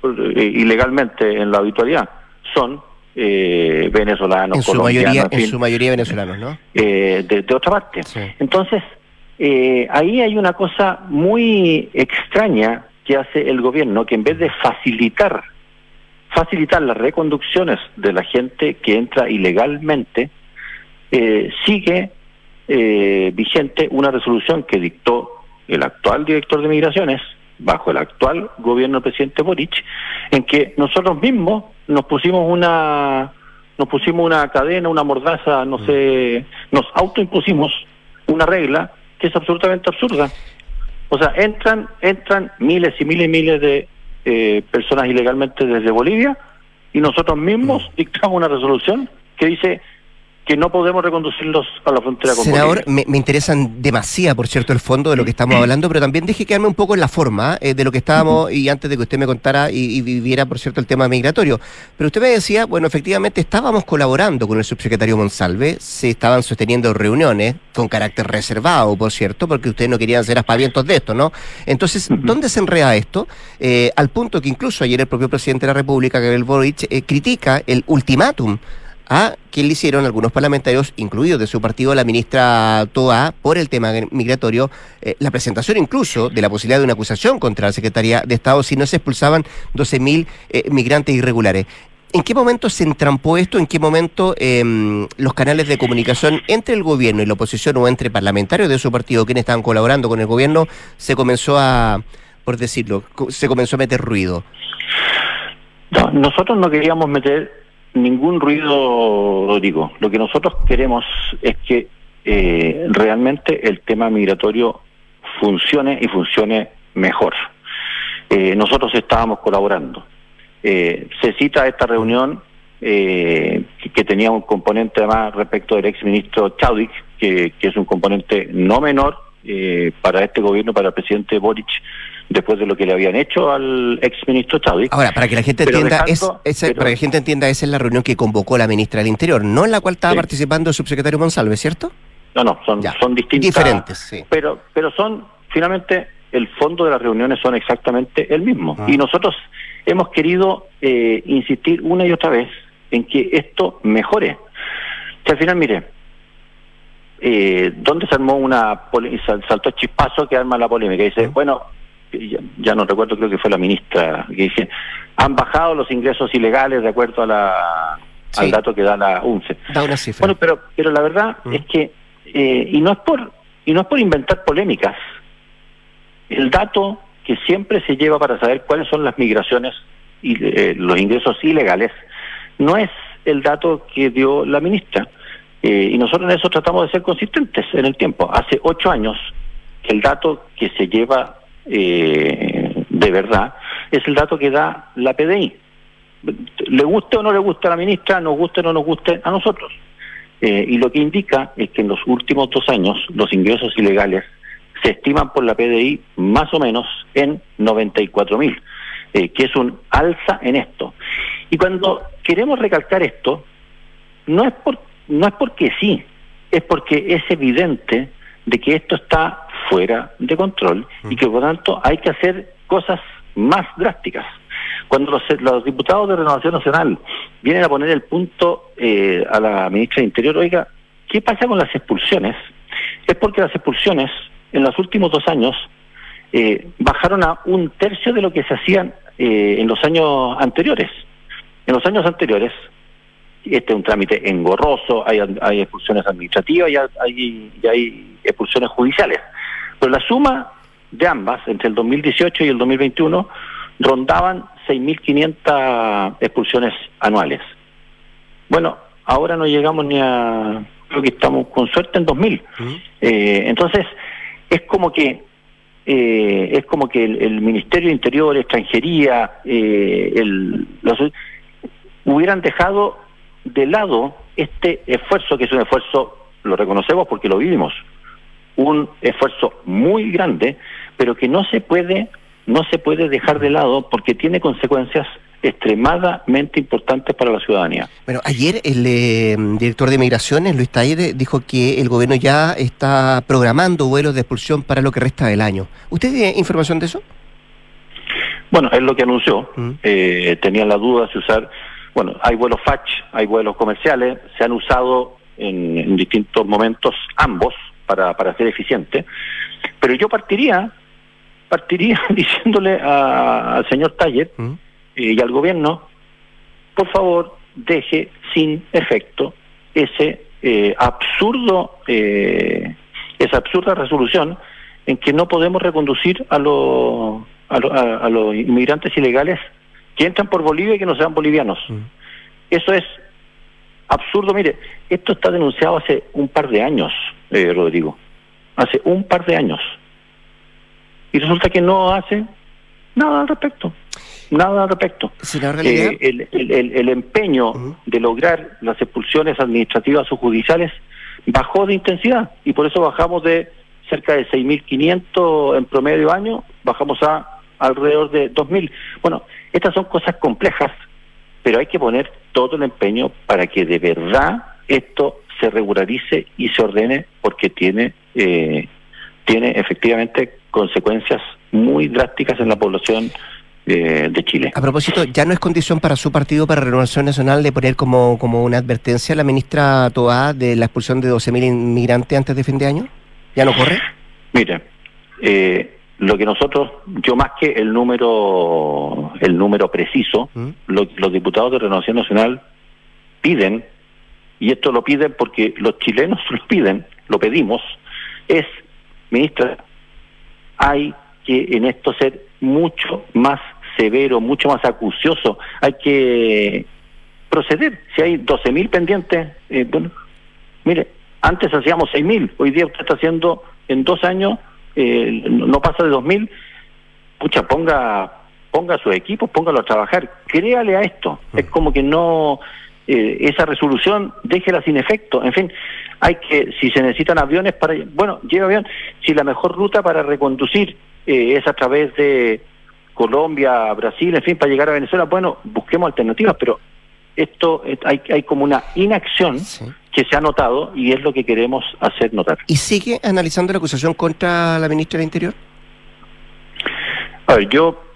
pues, ilegalmente en la habitualidad, son eh, venezolanos,
en su mayoría, en, su mayoría venezolanos, ¿no?
Eh, de, otra parte. Entonces, eh, ahí hay una cosa muy extraña que hace el gobierno, que en vez de facilitar facilitar las reconducciones de la gente que entra ilegalmente, eh, sigue eh, vigente una resolución que dictó el actual director de migraciones bajo el actual gobierno del presidente Boric, en que nosotros mismos nos pusimos una nos pusimos una cadena, una mordaza, no mm. sé, nos autoimpusimos una regla que es absolutamente absurda. O sea, entran, entran miles y miles y miles de eh, personas ilegalmente desde Bolivia y nosotros mismos mm. dictamos una resolución que dice que no podemos reconducirlos a la frontera con
Senador, me, me, interesan demasiado, por cierto, el fondo de lo que estamos hablando, pero también deje quedarme un poco en la forma eh, de lo que estábamos, y antes de que usted me contara y, viviera, por cierto, el tema migratorio. Pero usted me decía, bueno, efectivamente estábamos colaborando con el subsecretario Monsalve, se estaban sosteniendo reuniones con carácter reservado, por cierto, porque ustedes no querían ser aspavientos de esto, ¿no? Entonces, ¿dónde se enreda esto? Eh, al punto que incluso ayer el propio presidente de la República, Gabriel Boric, eh, critica el ultimátum a quien le hicieron algunos parlamentarios, incluidos de su partido, la ministra Toa, por el tema migratorio, eh, la presentación incluso de la posibilidad de una acusación contra la Secretaría de Estado si no se expulsaban 12.000 eh, migrantes irregulares. ¿En qué momento se entrampó esto? ¿En qué momento em, los canales de comunicación entre el gobierno y la oposición o entre parlamentarios de su partido, quienes estaban colaborando con el gobierno, se comenzó a, por decirlo, se comenzó a meter ruido?
nosotros no queríamos meter ningún ruido, Rodrigo. Lo que nosotros queremos es que eh, realmente el tema migratorio funcione y funcione mejor. Eh, nosotros estábamos colaborando. Eh, se cita esta reunión que, tenía un componente además respecto del exministro Chaudik, que, que es un componente no menor para este gobierno, para el presidente Boric, después de lo que le habían hecho al exministro Chávez.
Ahora, para que la gente entienda, es, para que la gente entienda, esa es la reunión que convocó la ministra del Interior, no en la cual estaba participando el subsecretario Monsalve, ¿cierto?
No, no, son, son distintas.
Diferentes, sí.
Pero, pero son, finalmente, el fondo de las reuniones son exactamente el mismo. Ah. Y nosotros hemos querido eh, insistir una y otra vez en que esto mejore. Que al final, mire, eh, ¿dónde se armó una saltó chispazo que arma la polémica? Dice, bueno, ya, no recuerdo, creo que fue la ministra, que dice, han bajado los ingresos ilegales de acuerdo a la, al dato que da la UNCE.
Da una cifra.
Bueno, pero, pero la verdad mm. es que, eh, y no es por, y no es por inventar polémicas, el dato que siempre se lleva para saber cuáles son las migraciones y eh, los ingresos ilegales, no es el dato que dio la ministra. Eh, y nosotros en eso tratamos de ser consistentes en el tiempo. Hace ocho años que el dato que se lleva eh, de verdad, es el dato que da la PDI. Le guste o no le guste a la ministra, nos guste o no nos guste a nosotros. Eh, y lo que indica es que en los últimos dos años los ingresos ilegales se estiman por la PDI más o menos en 94 mil, eh, que es un alza en esto. Y cuando queremos recalcar esto, no es, por, no es porque sí, es porque es evidente de que esto está fuera de control y que por tanto hay que hacer cosas más drásticas. Cuando los, diputados de Renovación Nacional vienen a poner el punto eh, a la ministra de Interior, oiga, ¿qué pasa con las expulsiones? Es porque las expulsiones en los últimos dos años eh, bajaron a un tercio de lo que se hacían eh, en los años anteriores. En los años anteriores, este es un trámite engorroso, hay, hay expulsiones administrativas y hay, y hay expulsiones judiciales. Pero la suma de ambas, entre el 2018 y el 2021, rondaban 6.500 expulsiones anuales. Bueno, ahora no llegamos ni a, creo que estamos con suerte en 2000. Eh, entonces, es como que eh, es como que el, Ministerio de Interior, Extranjería, eh, el, los, hubieran dejado de lado este esfuerzo, que es un esfuerzo, lo reconocemos porque lo vivimos, un esfuerzo muy grande, pero que no se puede, no se puede dejar de lado porque tiene consecuencias extremadamente importantes para la ciudadanía.
Bueno, ayer el eh, director de Migraciones, Luis Taire, dijo que el gobierno ya está programando vuelos de expulsión para lo que resta del año. ¿Usted tiene información de eso?
Bueno, es lo que anunció. Mm. Eh, tenía la duda de usar bueno, hay vuelos FACH, hay vuelos comerciales, se han usado en, distintos momentos ambos para, para ser eficientes, pero yo partiría, partiría diciéndole al señor Taller ¿Mm? y al gobierno, por favor, deje sin efecto ese eh, absurdo, eh, esa absurda resolución en que no podemos reconducir a los a, los inmigrantes ilegales que entran por Bolivia y que no sean bolivianos. Mm. Eso es absurdo. Mire, esto está denunciado hace un par de años, eh, Rodrigo. Hace un par de años. Y resulta que no hace nada al respecto. Nada al respecto. Eh, el, el, el, empeño de lograr las expulsiones administrativas o judiciales bajó de intensidad y por eso bajamos de cerca de 6.500 en promedio año, bajamos a alrededor de 2.000. Bueno, estas son cosas complejas, pero hay que poner todo el empeño para que de verdad esto se regularice y se ordene porque tiene, eh, tiene efectivamente consecuencias muy drásticas en la población eh, de Chile.
A propósito, ¿ya no es condición para su partido, para Renovación Nacional, de poner como, como una advertencia a la ministra Toá de la expulsión de 12.000 inmigrantes antes de fin de año? ¿Ya no corre?
Mire, eh, lo que nosotros, yo más que el número, el número preciso, ¿Mm? los diputados de Renovación Nacional piden, y esto lo piden porque los chilenos lo piden, lo pedimos, es, ministra, hay que en esto ser mucho más severo, mucho más acucioso, hay que proceder. Si hay 12.000 pendientes, eh, bueno, mire, antes hacíamos 6.000, hoy día usted está haciendo en dos años eh, no pasa de 2000, pucha, ponga ponga su equipo, póngalo a trabajar, créale a esto. Mm. Es como que no, eh, esa resolución déjela sin efecto. En fin, hay que, si se necesitan aviones para, bueno, lleve avión, si la mejor ruta para reconducir eh, es a través de Colombia, Brasil, en fin, para llegar a Venezuela, bueno, busquemos alternativas, pero esto hay, hay como una inacción que se ha notado y es lo que queremos hacer notar.
¿Y sigue analizando la acusación contra la ministra del Interior?
A ver, yo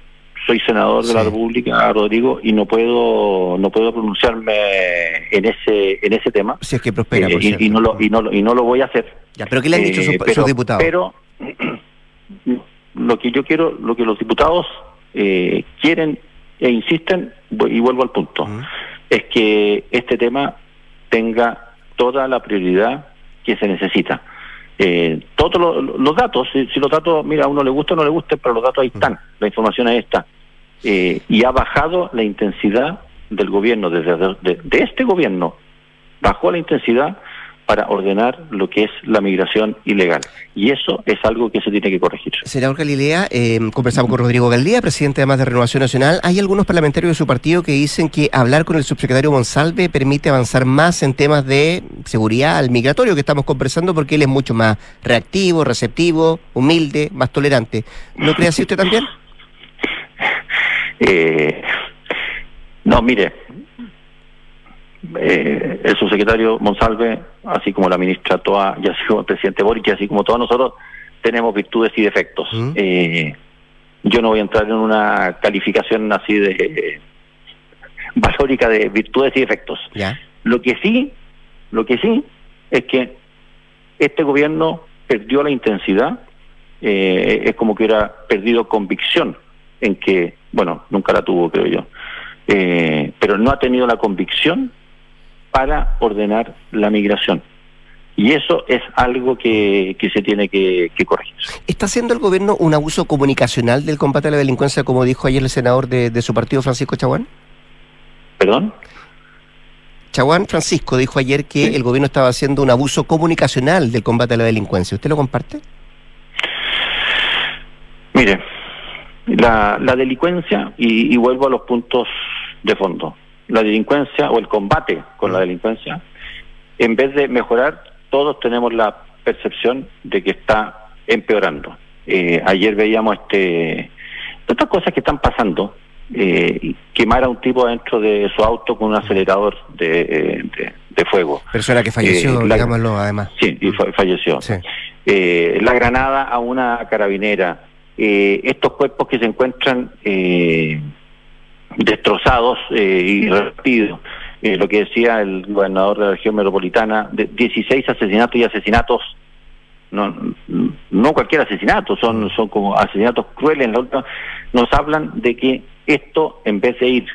soy senador de la República, Rodrigo, y no puedo no puedo pronunciarme en ese en ese tema.
Si es que prospera,
eh, y, no lo, y, no, y no lo voy a hacer.
Ya, pero ¿qué le han dicho eh, sus, diputados?
Pero lo que yo quiero, lo que los diputados eh, quieren e insisten, y vuelvo al punto, es que este tema tenga toda la prioridad que se necesita. Eh, todos los datos, si, los datos, mira, a uno le gusta o no le gusta, pero los datos ahí están, la información ahí está. Eh, y ha bajado la intensidad del gobierno, desde de este gobierno, bajó la intensidad para ordenar lo que es la migración ilegal. Y eso es algo que se tiene que corregir.
Senador Galilea, eh, conversamos con Rodrigo Galdía, presidente además de Renovación Nacional. Hay algunos parlamentarios de su partido que dicen que hablar con el subsecretario Monsalve permite avanzar más en temas de seguridad al migratorio que estamos conversando porque él es mucho más reactivo, receptivo, humilde, más tolerante. ¿No cree así usted también?
Eh, no, mire, eh, el subsecretario Monsalve, así como la ministra Toa, y así como el presidente Boric, y así como todos nosotros, tenemos virtudes y defectos. ¿Mm? Eh, yo no voy a entrar en una calificación así de eh, valórica de virtudes y defectos. Lo que sí, lo que sí es que este gobierno perdió la intensidad, es como que hubiera perdido convicción en que, bueno, nunca la tuvo, creo yo, pero no ha tenido la convicción para ordenar la migración. Y eso es algo que, se tiene que, corregir.
¿Está haciendo el gobierno un abuso comunicacional del combate a la delincuencia, como dijo ayer el senador de, su partido, Francisco Chaguán?
¿Perdón?
Chaguán Francisco dijo ayer que el gobierno estaba haciendo un abuso comunicacional del combate a la delincuencia. ¿Usted lo comparte?
Mire, la, la delincuencia, y, y vuelvo a los puntos de fondo, la delincuencia o el combate con la delincuencia, en vez de mejorar, todos tenemos la percepción de que está empeorando. Eh, ayer veíamos este otras cosas que están pasando. Eh, quemar a un tipo dentro de su auto con un acelerador de, de, de fuego.
Persona que falleció,
Eh, la-
digámoslo además.
Sí, y fa- falleció.
Sí.
Eh, la granada a una carabinera. Eh, estos cuerpos que se encuentran eh, destrozados eh, y rápidos. Eh, lo que decía el gobernador de la región metropolitana, de 16 asesinatos y asesinatos, no, no cualquier asesinato, son, son como asesinatos crueles. La última- nos hablan de que esto, en vez de ir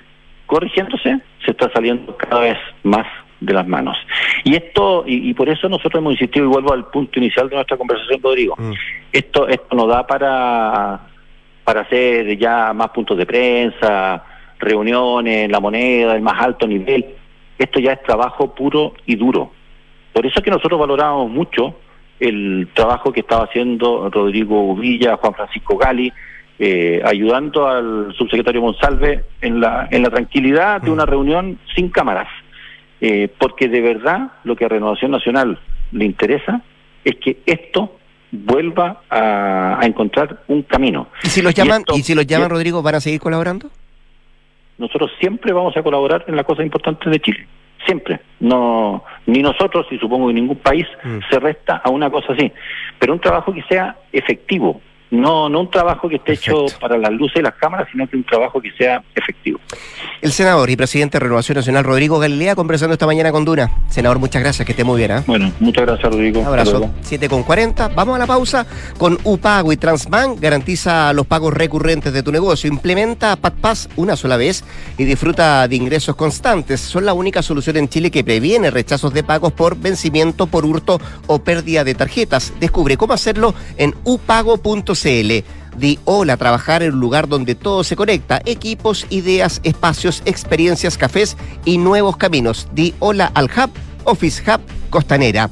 corrigiéndose, se está saliendo cada vez más de las manos. Y esto, y, y por eso nosotros hemos insistido, y vuelvo al punto inicial de nuestra conversación, Rodrigo, esto, esto nos da para, para hacer ya más puntos de prensa, reuniones, la moneda, el más alto nivel. Esto ya es trabajo puro y duro. Por eso es que nosotros valoramos mucho el trabajo que estaba haciendo Rodrigo Villa, Juan Francisco Gali, eh, ayudando al subsecretario Monsalve en la, en la tranquilidad de una reunión sin cámaras. Eh, porque de verdad lo que a Renovación Nacional le interesa es que esto vuelva a, a encontrar un camino.
¿Y si los llaman,
esto-
y si los llaman,
y-
Rodrigo, van a seguir colaborando?
nosotros siempre vamos a colaborar en las cosas importantes de Chile. Siempre. No, ni nosotros, y supongo que ningún país se resta a una cosa así. Pero un trabajo que sea efectivo. No, no un trabajo que esté hecho para las luces y las cámaras, sino que un trabajo que sea efectivo.
El senador y presidente de Renovación Nacional, Rodrigo Galilea, conversando esta mañana con Duna. Senador, muchas gracias, que esté muy bien. ¿ah?
Bueno, muchas gracias, Rodrigo.
Un abrazo.
luego.
7 con 40. Vamos a la pausa con UPago y Transbank. Garantiza los pagos recurrentes de tu negocio. Implementa PatPass una sola vez y disfruta de ingresos constantes. Son la única solución en Chile que previene rechazos de pagos por vencimiento, por hurto o pérdida de tarjetas. Descubre cómo hacerlo en upago.cl. Di hola a trabajar en un lugar donde todo se conecta. Equipos, ideas, espacios, experiencias, cafés y nuevos caminos. Di hola al Hub, Office Hub Costanera.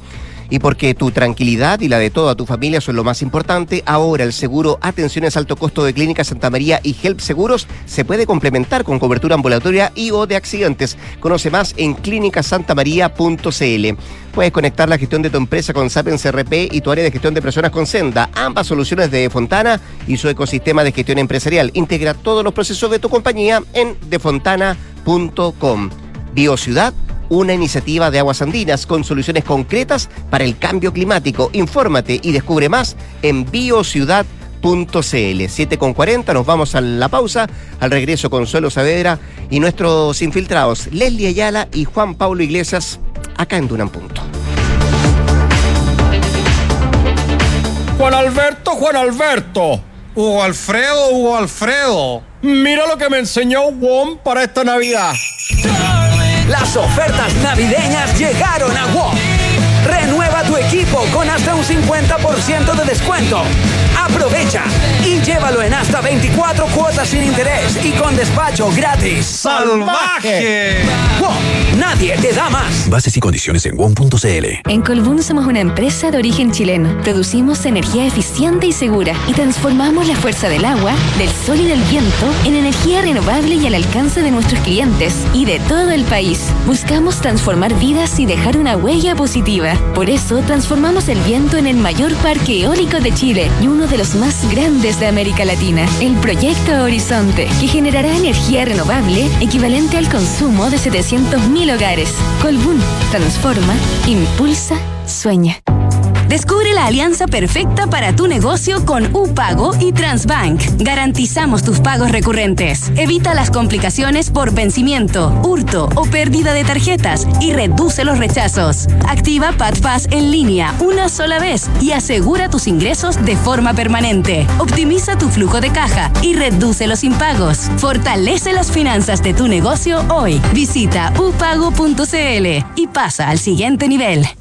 Y porque tu tranquilidad y la de toda tu familia son lo más importante, ahora el seguro Atenciones Alto Costo de Clínica Santa María y Help Seguros se puede complementar con cobertura ambulatoria y o de accidentes. Conoce más en clínicasantamaría.cl. Puedes conectar la gestión de tu empresa con Sapiens CRP y tu área de gestión de personas con Senda, ambas soluciones de Fontana y su ecosistema de gestión empresarial. Integra todos los procesos de tu compañía en defontana.com. Biociudad una iniciativa de aguas andinas con soluciones concretas para el cambio climático. Infórmate y descubre más en biociudad.cl. 7 con 40, nos vamos a la pausa. Al regreso, Consuelo Saavedra y nuestros infiltrados, Leslie Ayala y Juan Pablo Iglesias, acá en Dunan Punto.
Juan Alberto, Juan Alberto. Hugo Alfredo, Hugo Alfredo. Mira lo que me enseñó WOM para esta Navidad.
Las ofertas navideñas llegaron a WOM. Tu equipo con hasta un 50% de descuento. Aprovecha y llévalo en hasta 24 cuotas sin interés y con despacho gratis.
¡Salvaje!
WOM, nadie te da más.
Bases y condiciones en WOM.cl.
En Colbún somos una empresa de origen chileno. Producimos energía eficiente y segura y transformamos la fuerza del agua, del sol y del viento en energía renovable y al alcance de nuestros clientes y de todo el país. Buscamos transformar vidas y dejar una huella positiva. Por eso transformamos el viento en el mayor parque eólico de Chile y uno de los más grandes de América Latina, el Proyecto Horizonte, que generará energía renovable equivalente al consumo de 700.000 hogares. Colbún transforma, impulsa, sueña.
Descubre la alianza perfecta para tu negocio con UPago y Transbank. Garantizamos tus pagos recurrentes. Evita las complicaciones por vencimiento, hurto o pérdida de tarjetas y reduce los rechazos. Activa PatPass en línea una sola vez y asegura tus ingresos de forma permanente. Optimiza tu flujo de caja y reduce los impagos. Fortalece las finanzas de tu negocio hoy. Visita upago.cl y pasa al siguiente nivel.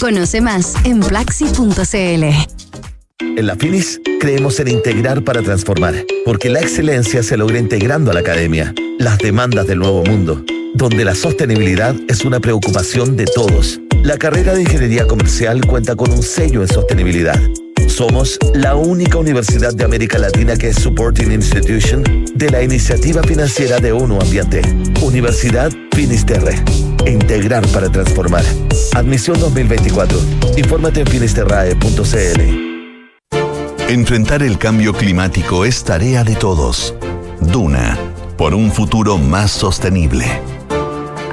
Conoce más en plaxi.cl.
En la Finis creemos en integrar para transformar, porque la excelencia se logra integrando a la academia, las demandas del nuevo mundo, donde la sostenibilidad es una preocupación de todos. La carrera de Ingeniería Comercial cuenta con un sello en sostenibilidad. Somos la única universidad de América Latina que es Supporting Institution de la iniciativa financiera de ONU Ambiente. Universidad Finisterre. Integrar para transformar. Admisión 2024. Infórmate en finisterrae.cl.
Enfrentar el cambio climático es tarea de todos. Duna, por un futuro más sostenible.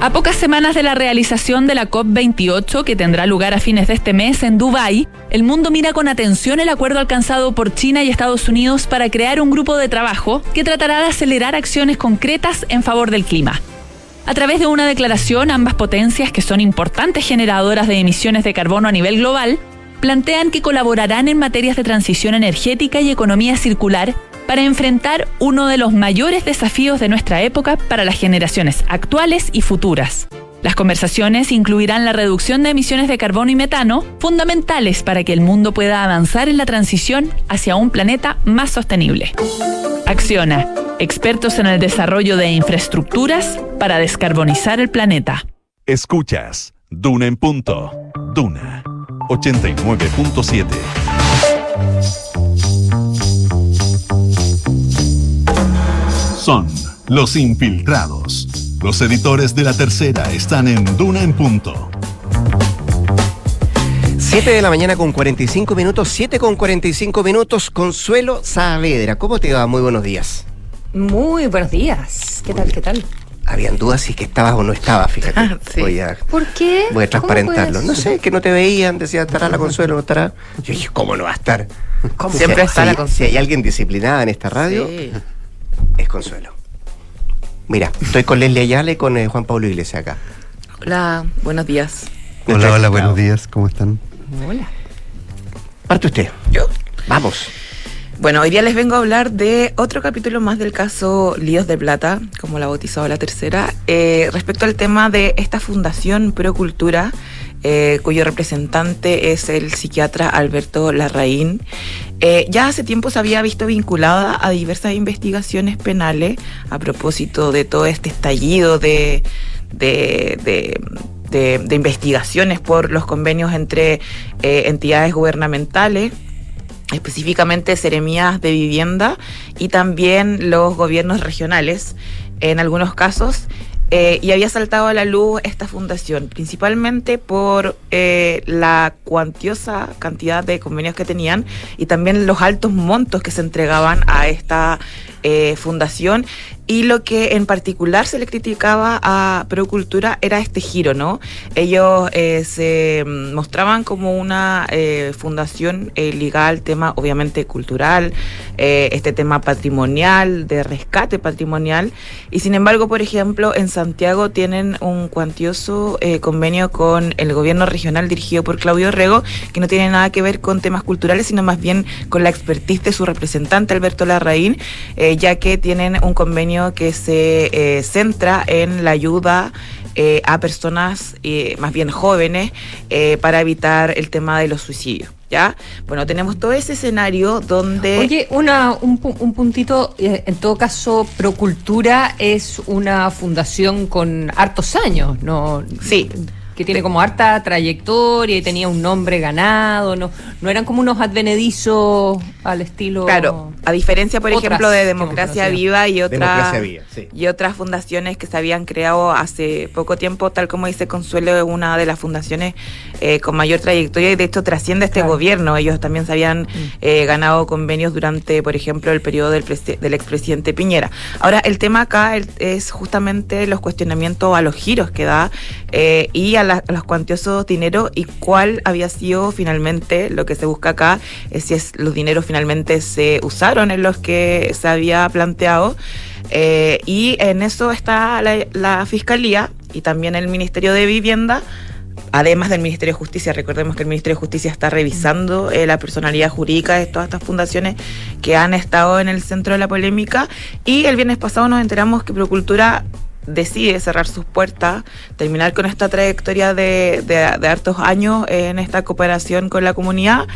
A pocas semanas de la realización de la COP28, que tendrá lugar a fines de este mes en Dubái, el mundo mira con atención el acuerdo alcanzado por China y Estados Unidos para crear un grupo de trabajo que tratará de acelerar acciones concretas en favor del clima. A través de una declaración, ambas potencias, que son importantes generadoras de emisiones de carbono a nivel global, plantean que colaborarán en materias de transición energética y economía circular para enfrentar uno de los mayores desafíos de nuestra época para las generaciones actuales y futuras. Las conversaciones incluirán la reducción de emisiones de carbono y metano, fundamentales para que el mundo pueda avanzar en la transición hacia un planeta más sostenible. Acciona, expertos en el desarrollo de infraestructuras para descarbonizar el planeta.
Escuchas Duna en punto. Duna 89.7. Son los infiltrados. Los editores de la tercera están en Duna en punto.
7 de la mañana con 45 minutos, 7 con 45 minutos, Consuelo Saavedra. ¿Cómo te va? Muy buenos días.
Muy buenos días. ¿Qué tal? ¿Qué tal?
Habían dudas si que estabas o no estabas, fíjate.
Ah, sí.
voy, a,
¿Por qué?
voy a transparentarlo.
¿Cómo
No sé, que no te veían, decía, estará la Consuelo, no estará. Yo dije, ¿cómo no va a estar?
¿Cómo?
Si-
Siempre está
si-
la Consuelo.
Si hay alguien disciplinada en esta radio,
Sí.
Es Consuelo. Mira, estoy con Leslie Ayala y con eh, Juan Pablo Iglesias acá.
Hola, buenos días.
Hola, hola, buenos días, ¿cómo están?
Hola.
Parte usted.
Yo.
Vamos.
Bueno, hoy día les vengo a hablar de otro capítulo más del caso Líos de Plata, como la ha bautizado la tercera, eh, respecto al tema de esta fundación Procultura, eh, cuyo representante es el psiquiatra Alberto Larraín. Eh, ya hace tiempo se había visto vinculada a diversas investigaciones penales a propósito de todo este estallido de, de, de- investigaciones por los convenios entre eh, entidades gubernamentales específicamente seremías de vivienda y también los gobiernos regionales en algunos casos. Eh, y había saltado a la luz esta fundación, principalmente por eh, la cuantiosa cantidad de convenios que tenían y también los altos montos que se entregaban a esta eh, fundación. Y lo que en particular se le criticaba a Procultura era este giro, ¿no? Ellos eh, se mostraban como una eh, fundación eh, ligada al tema, obviamente, cultural, eh, este tema patrimonial, de rescate patrimonial. Y sin embargo, por ejemplo, en Santiago tienen un cuantioso convenio con el gobierno regional dirigido por Claudio Rego, que no tiene nada que ver con temas culturales, sino más bien con la expertise de su representante, Alberto Larraín, eh, ya que tienen un convenio que se eh, centra en la ayuda eh, a personas eh, más bien jóvenes eh, para evitar el tema de los suicidios. ¿Ya? Bueno, tenemos todo ese escenario donde...
Oye, una, un, un puntito, eh, en todo caso, Procultura es una fundación con hartos años, ¿no?
Sí.
Que tiene como harta trayectoria y tenía un nombre ganado, no, no eran como unos advenedizos al estilo.
Claro, a diferencia, por
otras
ejemplo, de Democracia. Viva y otras
sí.
y otras fundaciones que se habían creado hace poco tiempo, tal como dice Consuelo, es una de las fundaciones eh, con mayor trayectoria y de hecho trasciende este gobierno. Ellos también se habían
Mm.
eh, ganado convenios durante, por ejemplo, el periodo del, del expresidente Piñera. Ahora, el tema acá es justamente los cuestionamientos a los giros que da eh, y a, la- los cuantiosos dineros y cuál había sido finalmente lo que se busca acá, es si es, los dineros finalmente se usaron en los que se había planteado. Eh, y en eso está la, la Fiscalía y también el Ministerio de Vivienda además del Ministerio de Justicia. Recordemos que el Ministerio de Justicia está revisando eh, la personalidad jurídica de todas estas fundaciones que han estado en el centro de la polémica. Y el viernes pasado nos enteramos que Procultura decide cerrar sus puertas, terminar con esta trayectoria de, de, hartos años en esta cooperación con la comunidad.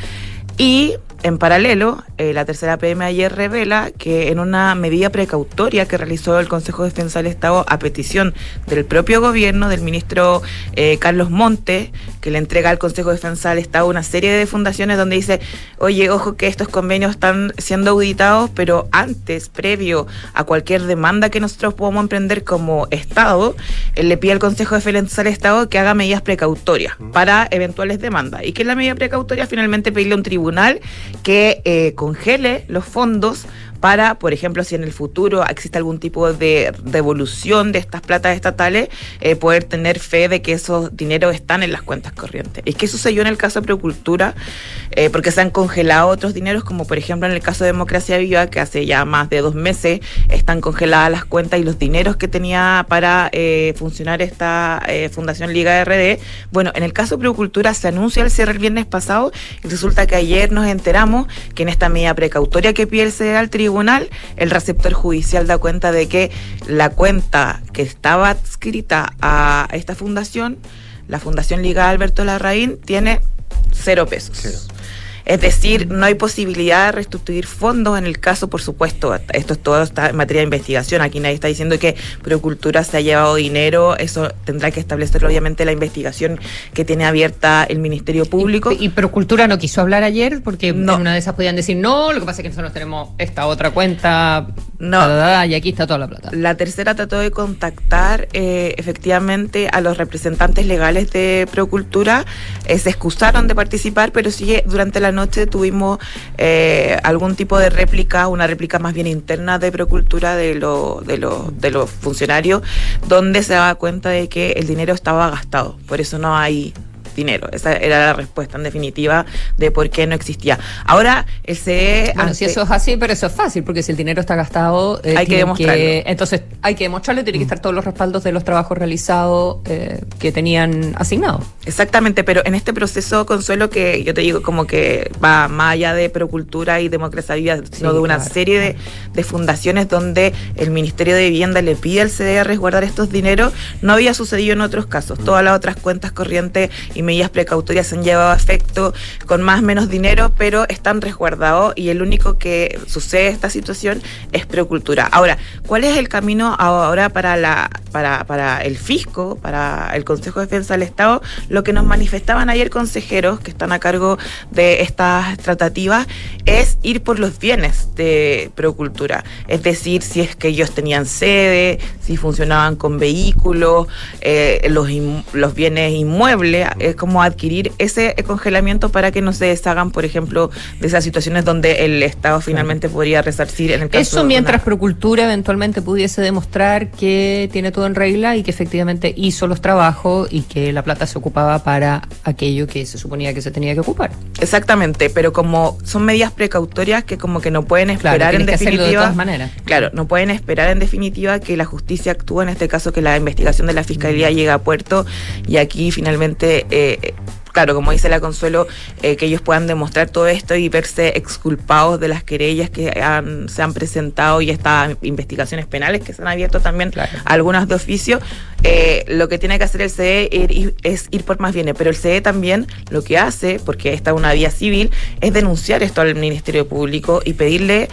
Y en paralelo, eh, la tercera PM ayer revela que en una medida precautoria que realizó el Consejo de Defensa del Estado a petición del propio gobierno, del ministro eh, Carlos Monte, que le entrega al Consejo de Defensa del Estado una serie de fundaciones donde dice, oye, ojo que estos convenios están siendo auditados, pero antes, previo a cualquier demanda que nosotros podamos emprender como Estado, él le pide al Consejo de Defensa del Estado que haga medidas precautorias para eventuales demandas. Y que la medida precautoria finalmente pedirle a un tribunal que eh, congele los fondos para, por ejemplo, si en el futuro existe algún tipo de devolución de estas platas estatales, eh, poder tener fe de que esos dineros están en las cuentas corrientes. ¿Y qué sucedió en el caso de Procultura? Eh, porque se han congelado otros dineros, como por ejemplo en el caso de Democracia Viva, que hace ya más de dos meses están congeladas las cuentas y los dineros que tenía para eh, funcionar esta Fundación Liga RD. Bueno, en el caso de Procultura se anuncia el cierre el viernes pasado y resulta que ayer nos enteramos que en esta medida precautoria que pide el CDE al tribunal, el receptor judicial da cuenta de que la cuenta que estaba adscrita a esta fundación, la Fundación Liga Alberto Larraín, tiene cero pesos. Es decir, no hay posibilidad de restituir fondos en el caso, por supuesto, esto es todo está en materia de investigación. Aquí nadie está diciendo que Procultura se ha llevado dinero, eso tendrá que establecer obviamente la investigación que tiene abierta el Ministerio Público.
Y, y Procultura no quiso hablar ayer porque en una de esas podían decir no, lo que pasa es que nosotros tenemos esta otra cuenta
No.
y aquí está toda la plata.
La tercera trató de contactar eh, efectivamente a los representantes legales de Procultura. Eh, se excusaron de participar, pero eh, durante la noche tuvimos eh, algún tipo de réplica, una réplica más bien interna de Procultura de, lo, de, lo- de los funcionarios, donde se daba cuenta de que el dinero estaba gastado. Por eso no hay dinero. Esa era la respuesta en definitiva de por qué no existía. Ahora, el CE...
Bueno, si
ante-
eso es así, pero eso es fácil, porque si el dinero está gastado, eh,
Hay que
tienen
demostrarlo.
entonces hay que demostrarlo, tiene que estar todos los respaldos de los trabajos realizados eh, que tenían asignados.
Exactamente, pero en este proceso, Consuelo, que yo te digo como que va más allá de Procultura y Democracia Viva, sino
Sí,
de una
claro.
serie de, de fundaciones donde el Ministerio de Vivienda le pide al CDE resguardar estos dineros, no había sucedido en otros casos. Todas las otras cuentas corrientes y medidas precautorias se han llevado a efecto con más o menos dinero, pero están resguardados y el único que sucede esta situación es Procultura. Ahora, ¿cuál es el camino ahora para, la, para, para el fisco, para el Consejo de Defensa del Estado? Lo que nos manifestaban ayer consejeros que están a cargo de estas tratativas es ir por los bienes de Procultura. Es decir, si es que ellos tenían sede, si funcionaban con vehículos, eh, los, los bienes inmuebles, es como adquirir ese congelamiento para que no se deshagan, por ejemplo, de esas situaciones donde el Estado finalmente podría resarcir en el caso
Eso mientras Procultura eventualmente pudiese demostrar que tiene todo en regla y que efectivamente hizo los trabajos y que la plata se ocupaba para aquello que se suponía que se tenía que ocupar.
Exactamente, pero como son medidas precautorias que como que no pueden
Claro,
esperar en
hacerlo de
definitiva.
todas maneras.
Claro, no pueden esperar en definitiva que la justicia actúe, en este caso que la investigación de la
Mm.
fiscalía llegue a puerto y aquí finalmente, eh, claro, como dice la Consuelo, eh, que ellos puedan demostrar todo esto y verse exculpados de las querellas que han- se han presentado y estas investigaciones penales que se han abierto también, algunas de oficio. Eh, lo que tiene que hacer el CE ir- es ir por más bienes, pero el CE también lo que hace, porque esta es una vía civil, es denunciar esto al Ministerio Público y pedirle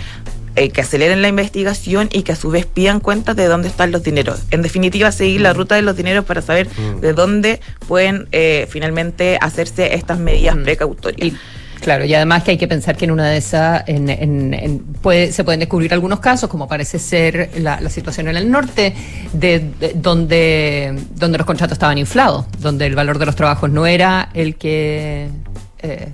eh, que aceleren la investigación y que a su vez pidan cuentas de dónde están los dineros. En definitiva, seguir la ruta de los dineros para saber
Mm.
de dónde pueden eh, finalmente hacerse estas medidas precautorias.
Claro, y además que hay que pensar que en una de esas en, en- en- puede- se pueden descubrir algunos casos, como parece ser la, la situación en el norte, de, de- donde, donde los contratos estaban inflados, donde el valor de los trabajos no era el que, eh,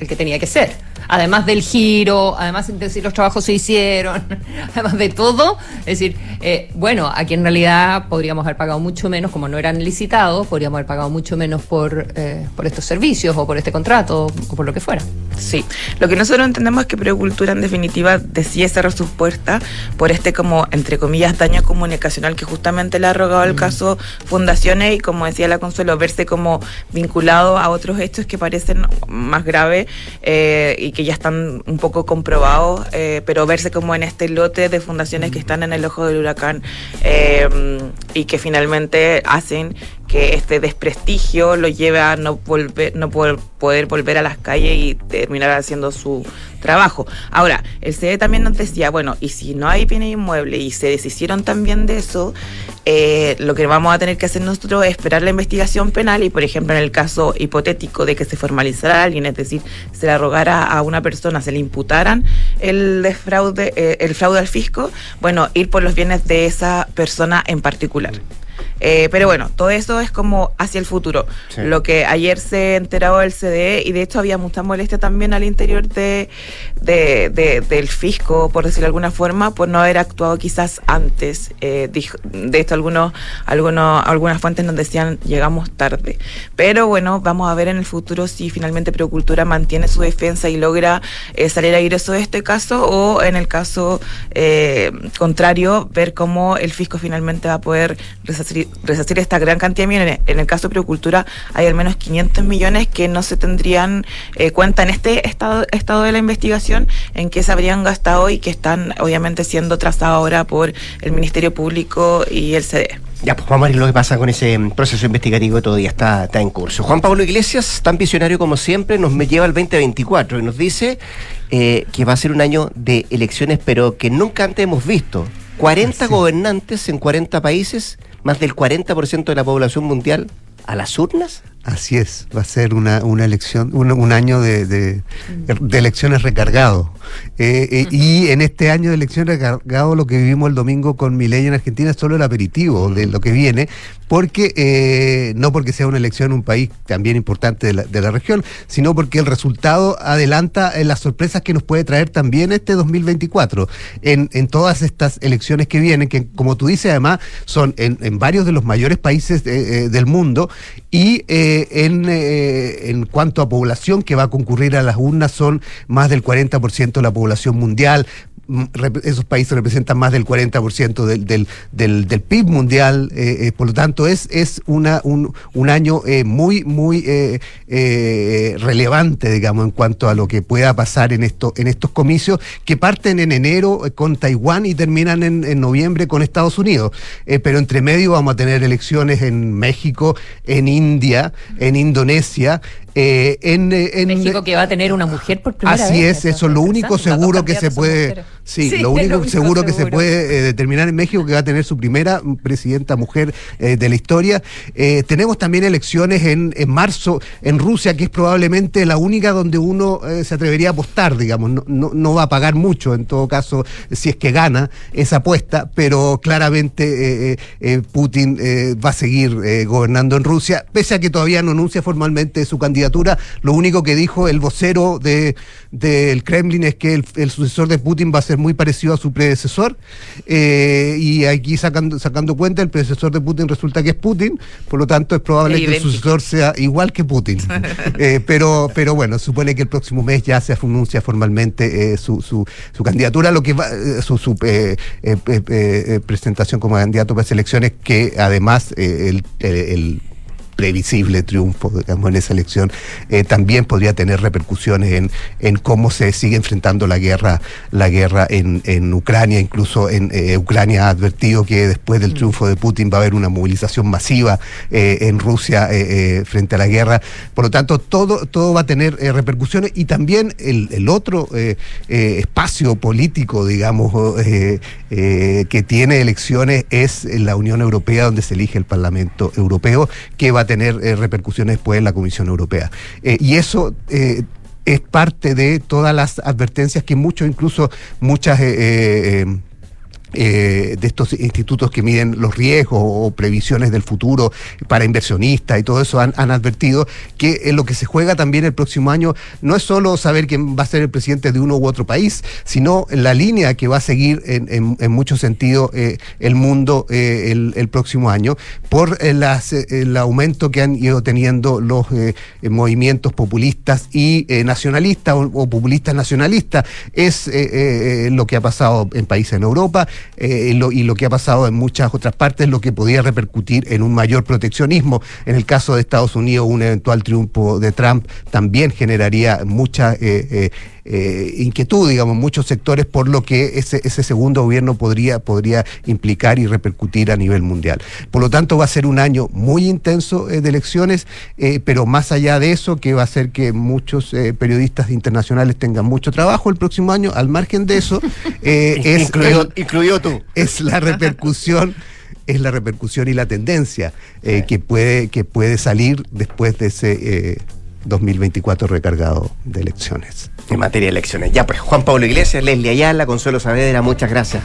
el que tenía que ser. Además del giro, además de si los trabajos se hicieron, además de todo, es decir, eh, bueno, aquí en realidad podríamos haber pagado mucho menos, como no eran licitados, podríamos haber pagado mucho menos por, eh, por estos servicios o por este contrato o por lo que fuera.
Sí, lo que nosotros entendemos es que Precultura en definitiva decide cerrar sus puertas por este como, entre comillas, daño comunicacional que justamente le ha rogado el caso Fundaciones y como decía la Consuelo, verse como vinculado a otros hechos que parecen más graves eh, y que ya están un poco comprobados, eh, pero verse como en este lote de fundaciones que están en el ojo del huracán eh, y que finalmente hacen que este desprestigio lo lleve a no volver, no poder, volver a las calles y terminar haciendo su trabajo. Ahora, el CDE también nos decía, bueno, y si no hay bienes inmuebles y se deshicieron también de eso, eh, lo que vamos a tener que hacer nosotros es esperar la investigación penal y, por ejemplo, en el caso hipotético de que se formalizara a alguien, es decir, se le arrogara a una persona, se le imputaran el desfraude, eh, el fraude al fisco, bueno, ir por los bienes de esa persona en particular. Eh, pero bueno, todo eso es como hacia el futuro.
Sí.
Lo que ayer se enteró el CDE y de hecho había mucha molestia también al interior de, de- de- del fisco, por decirlo de alguna forma, por no haber actuado quizás antes. Eh, dijo- de esto algunos, algunos, algunas fuentes nos decían llegamos tarde. Pero bueno, vamos a ver en el futuro si finalmente Procultura mantiene su defensa y logra eh, salir airoso de este caso o en el caso eh, contrario, ver cómo el fisco finalmente va a poder resarcir, resarcir esta gran cantidad de millones. En el caso de Procultura hay al menos 500 millones que no se tendrían eh, cuenta en este estado, estado de la investigación en que se habrían gastado y que están obviamente siendo trazados ahora por el Ministerio Público y el CDE.
Ya, pues vamos a ver lo que pasa con ese proceso investigativo que todavía está, está en curso. Juan Pablo Iglesias, tan visionario como siempre, nos lleva al 2024 y nos dice eh, que va a ser un año de elecciones, pero que nunca antes hemos visto. 40 gobernantes en 40 países, más del 40% de la población mundial a las urnas.
Así es, va a ser una, una elección, un, un año de, de- de elecciones recargado. Eh, eh, Y en este año de elecciones recargado, lo que vivimos el domingo con mi ley en Argentina es solo el aperitivo de lo que viene, porque eh, no porque sea una elección en un país también importante de la, de la región, sino porque el resultado adelanta eh, las sorpresas que nos puede traer también este 2024 en, en todas estas elecciones que vienen, que como tú dices además son en, en varios de los mayores países del mundo y eh, en, eh, en cuanto a población que va a concurrir a las urnas son más del 40% de la población mundial. Mm, Esos países representan más del 40% del, del, del, del PIB mundial, eh, eh, por lo tanto es, es una, un, un año eh, muy, muy relevante, digamos, en cuanto a lo que pueda pasar en, esto, en estos comicios que parten en enero con Taiwán y terminan en, en noviembre con Estados Unidos. Pero entre medio vamos a tener elecciones en México, en India, en Indonesia, eh, en, en
México que va a tener una mujer por primera
Así
vez.
es, eso, lo único seguro que se puede,
mujeres.
Sí,
Sí,
lo único
lo único
seguro que se puede eh, determinar en México que va a tener su primera presidenta mujer eh, de la historia. Eh, tenemos también elecciones en, en marzo en Rusia, que es probablemente la única donde uno se atrevería a apostar, digamos, no, no, no va a pagar mucho en todo caso si es que gana esa apuesta, pero claramente Putin va a seguir gobernando en Rusia, pese a que todavía no anuncia formalmente su candidatura, lo único que dijo el vocero de del Kremlin es que el, el sucesor de Putin va a ser muy parecido a su predecesor eh, y aquí sacando sacando cuenta el predecesor de Putin resulta que es Putin por lo tanto es probable que el sucesor sea igual que Putin. Eh, pero pero bueno supone que el próximo mes ya se anuncia formalmente eh, su, su, su candidatura lo que va su, su presentación como candidato para las elecciones que además el, el- el previsible triunfo, digamos, en esa elección, eh, también podría tener repercusiones en, en cómo se sigue enfrentando la guerra, la guerra en, en Ucrania, incluso en eh, Ucrania ha advertido que después del triunfo de Putin va a haber una movilización masiva eh, en Rusia frente a la guerra. Por lo tanto, todo, todo va a tener repercusiones y también el, el otro espacio político, digamos, que tiene elecciones es la Unión Europea, donde se elige el Parlamento Europeo, que va a tener eh, repercusiones después en la Comisión Europea. Eh, y eso eh, es parte de todas las advertencias que muchos, incluso muchas... eh, eh, de estos institutos que miden los riesgos o previsiones del futuro para inversionistas y todo eso han, han advertido que en lo que se juega también el próximo año no es solo saber quién va a ser el presidente de uno u otro país, sino la línea que va a seguir en, en, muchos sentidos eh, el mundo eh, el, el, próximo año por las, el aumento que han ido teniendo los movimientos populistas y nacionalistas o, populistas nacionalistas. Es lo que ha pasado en países en Europa eh, lo, y lo que ha pasado en muchas otras partes, lo que podría repercutir en un mayor proteccionismo. En el caso de Estados Unidos, un eventual triunfo de Trump también generaría mucha eh, eh, inquietud, digamos, en muchos sectores, por lo que ese, ese segundo gobierno podría, podría implicar y repercutir a nivel mundial. Por lo tanto, va a ser un año muy intenso eh, de elecciones, eh, pero más allá de eso, que va a hacer que muchos eh, periodistas internacionales tengan mucho trabajo el próximo año, al margen de eso, es,
incluido, incluido tú.
es la repercusión es la repercusión y la tendencia eh, que puede que puede salir después de ese eh, 2024 recargado de elecciones.
En materia de elecciones. Ya pues, Juan Pablo Iglesias, Leslie Ayala, Consuelo Saavedra, muchas gracias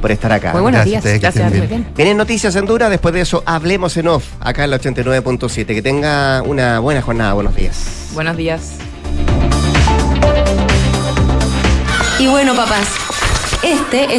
por estar acá.
Muy buenos gracias, días. Gracias,
muy bien. Vienen noticias en Dura, después de eso hablemos en off, acá en la 89.7. Que tenga una buena jornada, buenos días.
Buenos días.
Y bueno, papás, este es